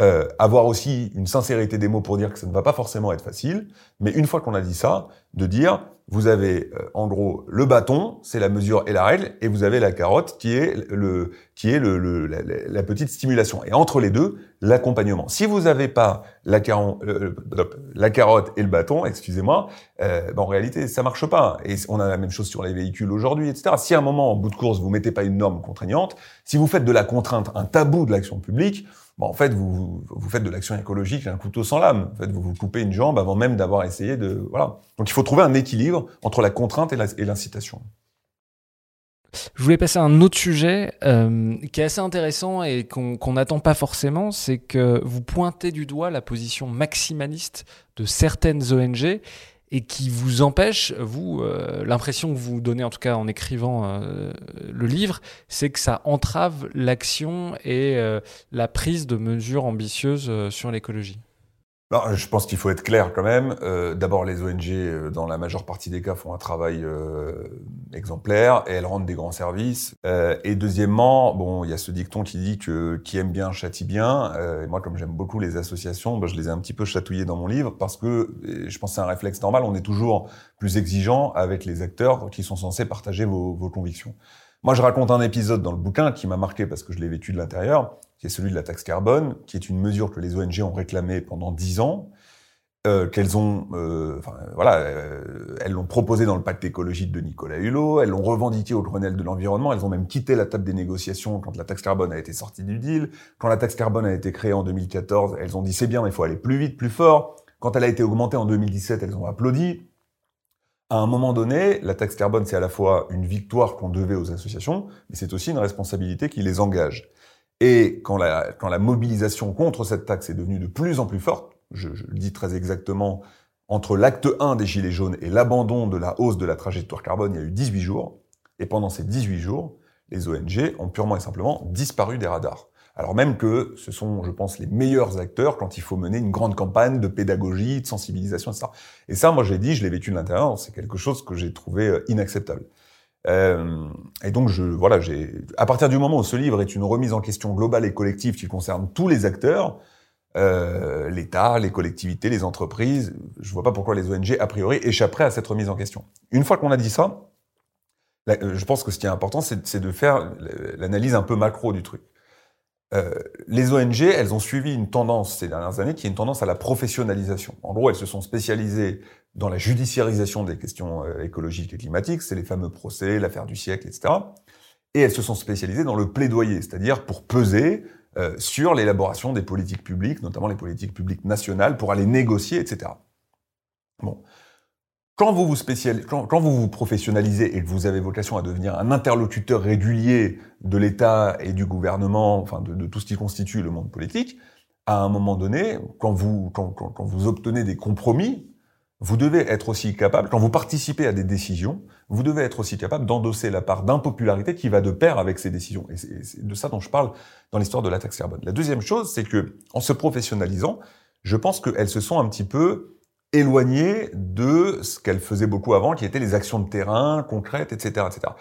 euh, avoir aussi une sincérité des mots pour dire que ça ne va pas forcément être facile, mais une fois qu'on a dit ça, de dire vous avez euh, en gros le bâton, c'est la mesure et la règle, et vous avez la carotte qui est le qui est le, la, petite stimulation. Et entre les deux, l'accompagnement. Si vous n'avez pas la, la, carotte et le bâton, excusez-moi, euh, ben en réalité ça marche pas. Et on a la même chose sur les véhicules aujourd'hui, etc. Si à un moment en bout de course vous mettez pas une norme contraignante, si vous faites de la contrainte un tabou de l'action publique, En fait, vous, vous faites de l'action écologique un couteau sans lame. En fait, vous vous coupez une jambe avant même d'avoir essayé de... Voilà. Donc il faut trouver un équilibre entre la contrainte et l'incitation. Je voulais passer à un autre sujet euh, qui est assez intéressant et qu'on n'attend pas forcément, c'est que vous pointez du doigt la position maximaliste de certaines ONG et qui vous empêche, vous, euh, l'impression que vous donnez en tout cas en écrivant euh, le livre, c'est que ça entrave l'action et euh, la prise de mesures ambitieuses sur l'écologie. Bah, je pense qu'il faut être clair quand même. Euh, D'abord, les ONG, euh, dans la majeure partie des cas, font un travail euh, exemplaire et elles rendent des grands services. Euh, et deuxièmement, bon, il y a ce dicton qui dit que qui aime bien châtie bien. et moi, comme j'aime beaucoup les associations, bah, je les ai un petit peu chatouillés dans mon livre parce que je pense que c'est un réflexe normal. On est toujours plus exigeant avec les acteurs qui sont censés partager vos, vos convictions. Moi, je raconte un épisode dans le bouquin qui m'a marqué parce que je l'ai vécu de l'intérieur qui est celui de la taxe carbone, qui est une mesure que les ONG ont réclamée pendant dix ans, euh, qu'elles ont, euh, enfin, voilà, euh, elles l'ont dans le pacte écologique de Nicolas Hulot, elles l'ont revendiqué au Grenelle de l'environnement, elles ont même quitté la table des négociations quand la taxe carbone a été sortie du deal. Quand la taxe carbone a été créée en 2014, elles ont dit c'est bien, mais il faut aller plus vite, plus fort. Quand elle a été augmentée en 2017, elles ont applaudi. À un moment donné, la taxe carbone, c'est à la fois une victoire qu'on devait aux associations, mais c'est aussi une responsabilité qui les engage. Et quand la, mobilisation contre cette taxe est devenue de plus en plus forte, je, le dis très exactement, entre l'acte 1 des Gilets jaunes et l'abandon de la hausse de la trajectoire carbone, il y a eu 18 jours. Et pendant ces 18 jours, les ONG ont purement et simplement disparu des radars. Alors même que ce sont, je pense, les meilleurs acteurs quand il faut mener une grande campagne de pédagogie, de sensibilisation, etc. Et ça, moi, j'ai dit, je l'ai vécu de l'intérieur, c'est quelque chose que j'ai trouvé euh, inacceptable. Euh, et donc, je, voilà, j'ai, à partir du moment où ce livre est une remise en question globale et collective qui concerne tous les acteurs, euh, l'État, les collectivités, les entreprises, je vois pas pourquoi les ONG, a priori, échapperaient à cette remise en question. Une fois qu'on a dit ça, euh, je pense que ce qui est important, c'est de faire l'analyse un peu macro du truc. Euh, les ONG, elles ont suivi une tendance ces dernières années qui est une tendance à la professionnalisation. En gros, elles se sont spécialisées dans la judiciarisation des questions euh, écologiques et climatiques, c'est les fameux procès, l'affaire du siècle, etc. Et elles se sont spécialisées dans le plaidoyer, c'est-à-dire pour peser euh, sur l'élaboration des politiques publiques, notamment les politiques publiques nationales, pour aller négocier, etc. Bon. Quand vous vous, spécialisez, quand, vous vous professionnalisez et que vous avez vocation à devenir un interlocuteur régulier de l'État et du gouvernement, enfin de, tout ce qui constitue le monde politique, à un moment donné, quand vous, quand, quand vous obtenez des compromis, vous devez être aussi capable, quand vous participez à des décisions, vous devez être aussi capable d'endosser la part d'impopularité qui va de pair avec ces décisions. Et c'est de ça dont je parle dans l'histoire de la taxe carbone. La deuxième chose, c'est que en se professionnalisant, je pense qu'elles se sont un petit peu éloignées de ce qu'elles faisaient beaucoup avant, qui étaient les actions de terrain concrètes, etc., etc.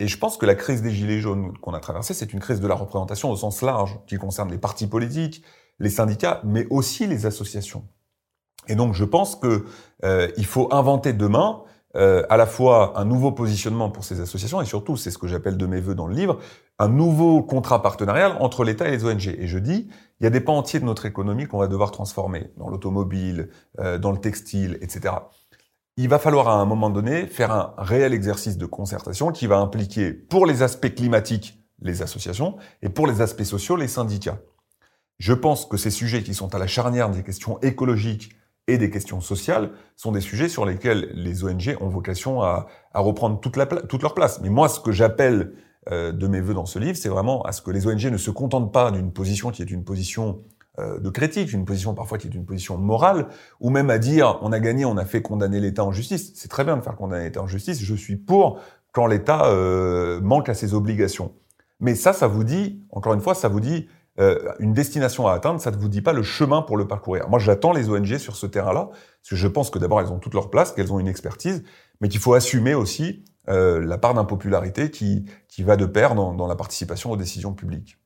Et je pense que la crise des gilets jaunes qu'on a traversée, c'est une crise de la représentation au sens large, qui concerne les partis politiques, les syndicats, mais aussi les associations. Et donc je pense que euh, il faut inventer demain euh, à la fois un nouveau positionnement pour ces associations et surtout, c'est ce que j'appelle de mes voeux dans le livre, un nouveau contrat partenarial entre l'État et les ONG. Et je dis, il y a des pans entiers de notre économie qu'on va devoir transformer, dans l'automobile, euh, dans le textile, etc. Il va falloir à un moment donné faire un réel exercice de concertation qui va impliquer pour les aspects climatiques les associations et pour les aspects sociaux les syndicats. Je pense que ces sujets qui sont à la charnière des questions écologiques et des questions sociales sont des sujets sur lesquels les ONG ont vocation à, reprendre toute, la, toute leur place. Mais moi, ce que j'appelle euh, de mes voeux dans ce livre, c'est vraiment à ce que les ONG ne se contentent pas d'une position qui est une position euh, de critique, une position parfois qui est une position morale, ou même à dire on a gagné, on a fait condamner l'État en justice. C'est très bien de faire condamner l'État en justice. Je suis pour quand l'État euh, manque à ses obligations. Mais ça, ça vous dit, encore une fois, ça vous dit euh, une destination à atteindre, ça ne vous dit pas le chemin pour le parcourir. Moi, j'attends les ONG sur ce terrain-là, parce que je pense que d'abord, elles ont toute leur place, qu'elles ont une expertise, mais qu'il faut assumer aussi euh, la part d'impopularité qui, qui va de pair dans, dans la participation aux décisions publiques.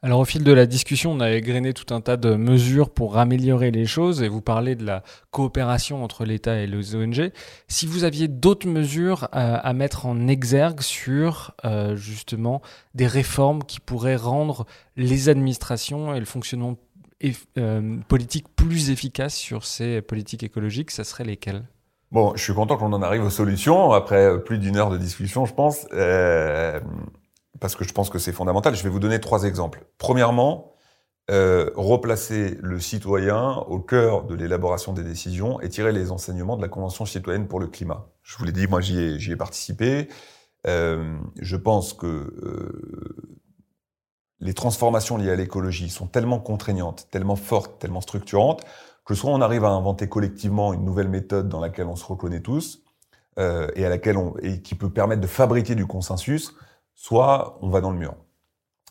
Alors au fil de la discussion, on a égrené tout un tas de mesures pour améliorer les choses et vous parlez de la coopération entre l'État et les ONG. Si vous aviez d'autres mesures à, mettre en exergue sur euh, justement des réformes qui pourraient rendre les administrations et le fonctionnement euh, politique plus efficace sur ces politiques écologiques, ça serait lesquelles? Bon, je suis content qu'on en arrive aux solutions après plus d'une heure de discussion, je pense. Euh, parce que je pense que c'est fondamental. Je vais vous donner trois exemples. Premièrement, euh, replacer le citoyen au cœur de l'élaboration des décisions et tirer les enseignements de la Convention citoyenne pour le climat. Je vous l'ai dit, moi j'y ai, participé. Euh, je pense que euh, les transformations liées à l'écologie sont tellement contraignantes, tellement fortes, tellement structurantes, que soit on arrive à inventer collectivement une nouvelle méthode dans laquelle on se reconnaît tous, et à laquelle on, et qui peut permettre de fabriquer du consensus, soit on va dans le mur.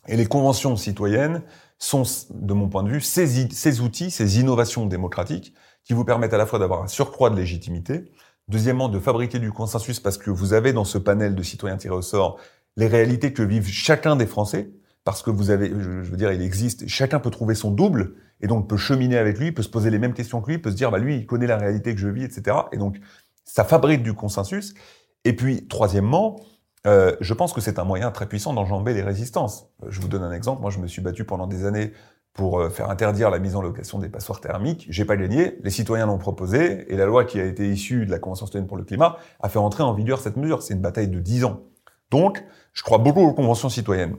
Et les conventions citoyennes sont, de mon point de vue, ces, outils, ces innovations démocratiques qui vous permettent à la fois d'avoir un surcroît de légitimité, deuxièmement de fabriquer du consensus parce que vous avez dans ce panel de citoyens tirés au sort les réalités que vivent chacun des Français, parce que vous avez, je veux dire, il existe, chacun peut trouver son double, et donc peut cheminer avec lui, peut se poser les mêmes questions que lui, peut se dire, bah lui, il connaît la réalité que je vis, etc. Et donc, ça fabrique du consensus. Et puis, troisièmement, euh, je pense que c'est un moyen très puissant d'enjamber les résistances. Euh, je vous donne un exemple. Moi, je me suis battu pendant des années pour euh, faire interdire la mise en location des passoires thermiques. J'ai pas gagné. Les citoyens l'ont proposé et la loi qui a été issue de la Convention citoyenne pour le climat a fait entrer en vigueur cette mesure. C'est une bataille de 10 ans. Donc, je crois beaucoup aux conventions citoyennes.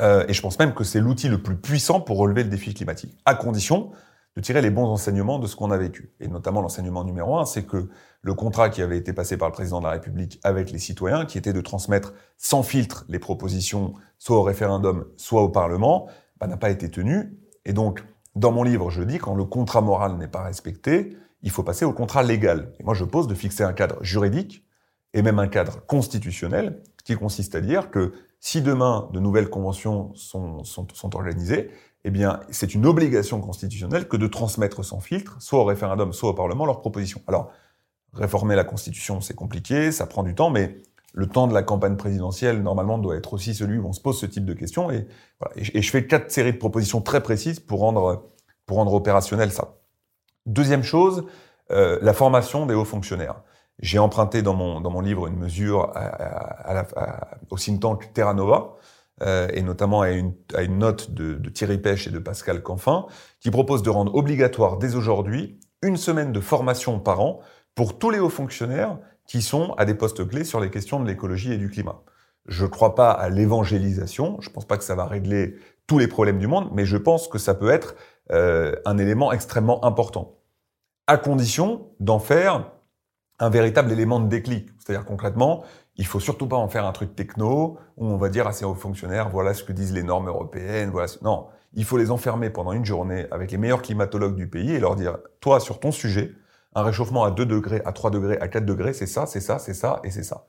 Et je pense même que c'est l'outil le plus puissant pour relever le défi climatique, à condition de tirer les bons enseignements de ce qu'on a vécu. Et notamment l'enseignement numéro un, c'est que le contrat qui avait été passé par le président de la République avec les citoyens, qui était de transmettre sans filtre les propositions, soit au référendum, soit au Parlement, bah, n'a pas été tenu. Et donc, dans mon livre, je dis quand le contrat moral n'est pas respecté, il faut passer au contrat légal. Et moi, je pose de fixer un cadre juridique et même un cadre constitutionnel qui consiste à dire que si demain de nouvelles conventions sont, sont, sont organisées, eh bien, c'est une obligation constitutionnelle que de transmettre sans filtre, soit au référendum, soit au Parlement, leurs propositions. Alors, réformer la Constitution, c'est compliqué, ça prend du temps, mais le temps de la campagne présidentielle, normalement, doit être aussi celui où on se pose ce type de questions. Et, je fais quatre séries de propositions très précises pour rendre, pour rendre opérationnel ça. Deuxième chose, euh, la formation des hauts fonctionnaires. J'ai emprunté dans mon, dans mon livre une mesure à, à, à, au think tank Terra Nova, euh, et notamment à une, note de, de, Thierry Pêche et de Pascal Canfin, qui propose de rendre obligatoire dès aujourd'hui une semaine de formation par an pour tous les hauts fonctionnaires qui sont à des postes clés sur les questions de l'écologie et du climat. Je ne crois pas à l'évangélisation, je ne pense pas que ça va régler tous les problèmes du monde, mais je pense que ça peut être euh, un élément extrêmement important, à condition d'en faire un véritable élément de déclic. C'est-à-dire concrètement, il faut surtout pas en faire un truc techno où on va dire à ces hauts fonctionnaires voilà ce que disent les normes européennes. Voilà. Non, il faut les enfermer pendant une journée avec les meilleurs climatologues du pays et leur dire toi sur ton sujet, un réchauffement à 2 degrés, à 3 degrés, à 4 degrés, c'est ça, c'est ça, c'est ça et c'est ça.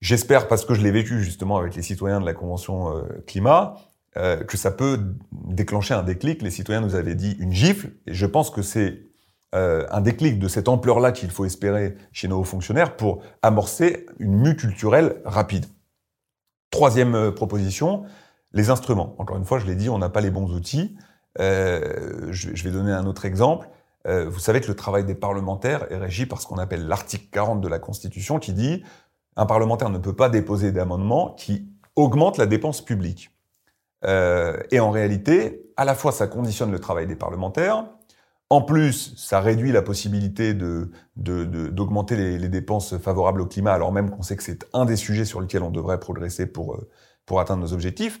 J'espère parce que je l'ai vécu justement avec les citoyens de la convention euh, climat euh, que ça peut déclencher un déclic. Les citoyens nous avaient dit une gifle et je pense que c'est euh, un déclic de cette ampleur-là qu'il faut espérer chez nos hauts fonctionnaires pour amorcer une mue culturelle rapide. Troisième euh, proposition, les instruments. Encore une fois, je l'ai dit, on n'a pas les bons outils. Euh, je, vais donner un autre exemple. Vous savez que le travail des parlementaires est régi par ce qu'on appelle l'article 40 de la Constitution qui dit un parlementaire ne peut pas déposer d'amendements qui augmentent la dépense publique. Et en réalité, à la fois ça conditionne le travail des parlementaires, en plus, ça réduit la possibilité d'augmenter les, dépenses favorables au climat, alors même qu'on sait que c'est un des sujets sur lesquels on devrait progresser pour, euh, pour atteindre nos objectifs.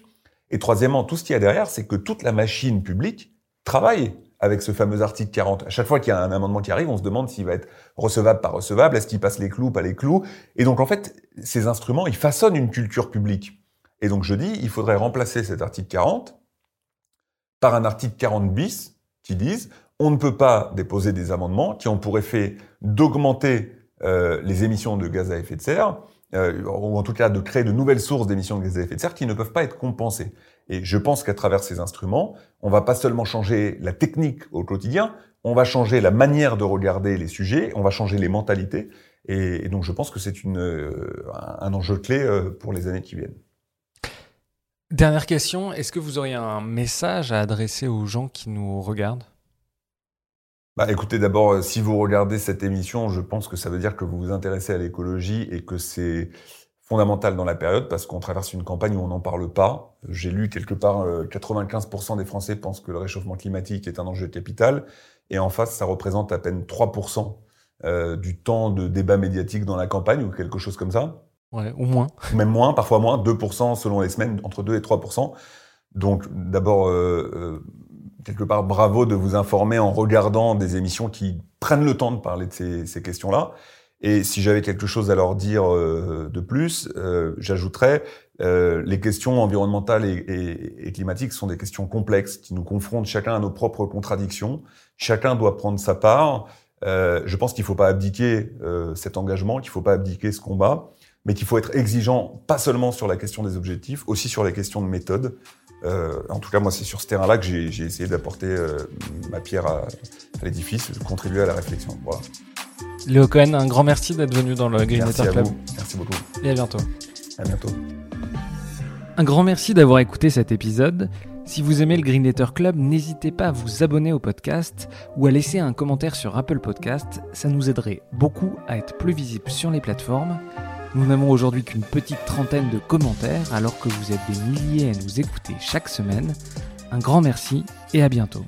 Et troisièmement, tout ce qu'il y a derrière, c'est que toute la machine publique travaille avec ce fameux article 40. À chaque fois qu'il y a un amendement qui arrive, on se demande s'il va être recevable, pas recevable, est-ce qu'il passe les clous, pas les clous. Et donc, en fait, ces instruments, ils façonnent une culture publique. Et donc, je dis, il faudrait remplacer cet article 40 par un article 40 bis qui dise, on ne peut pas déposer des amendements qui ont pour effet d'augmenter euh, les émissions de gaz à effet de serre, euh, ou en tout cas de créer de nouvelles sources d'émissions de gaz à effet de serre qui ne peuvent pas être compensées. Et je pense qu'à travers ces instruments, on va pas seulement changer la technique au quotidien, on va changer la manière de regarder les sujets, on va changer les mentalités. Et, donc je pense que c'est euh, un enjeu clé pour les années qui viennent. Dernière question, est-ce que vous auriez un message à adresser aux gens qui nous regardent? Bah, écoutez, d'abord, euh, si vous regardez cette émission, je pense que ça veut dire que vous vous intéressez à l'écologie et que c'est fondamental dans la période parce qu'on traverse une campagne où on n'en parle pas. J'ai lu quelque part 95% euh, des Français pensent que le réchauffement climatique est un enjeu capital et en face ça représente à peine 3% euh, du temps de débat médiatique dans la campagne ou quelque chose comme ça. Ouais, ou moins. Même moins, parfois moins, 2% selon les semaines, entre 2 et 3%. Donc d'abord, euh, quelque part, bravo de vous informer en regardant des émissions qui prennent le temps de parler de ces, ces questions-là. Et si j'avais quelque chose à leur dire euh, de plus, euh, j'ajouterais euh, les questions environnementales et, et, et, climatiques sont des questions complexes qui nous confrontent chacun à nos propres contradictions. Chacun doit prendre sa part. je pense qu'il ne faut pas abdiquer cet engagement, qu'il ne faut pas abdiquer ce combat, mais qu'il faut être exigeant, pas seulement sur la question des objectifs, aussi sur les questions de méthode. En tout cas, moi, c'est sur ce terrain-là que j'ai essayé d'apporter ma pierre à, à l'édifice, contribuer à la réflexion. Voilà. Léo Cohen, un grand merci d'être venu dans le Green Letter Club. Merci beaucoup. Et à bientôt. À bientôt. Un grand merci d'avoir écouté cet épisode. Si vous aimez le Green Letter Club, n'hésitez pas à vous abonner au podcast ou à laisser un commentaire sur Apple Podcast. Ça nous aiderait beaucoup à être plus visible sur les plateformes. Nous n'avons aujourd'hui qu'une petite trentaine de commentaires alors que vous êtes des milliers à nous écouter chaque semaine. Un grand merci et à bientôt.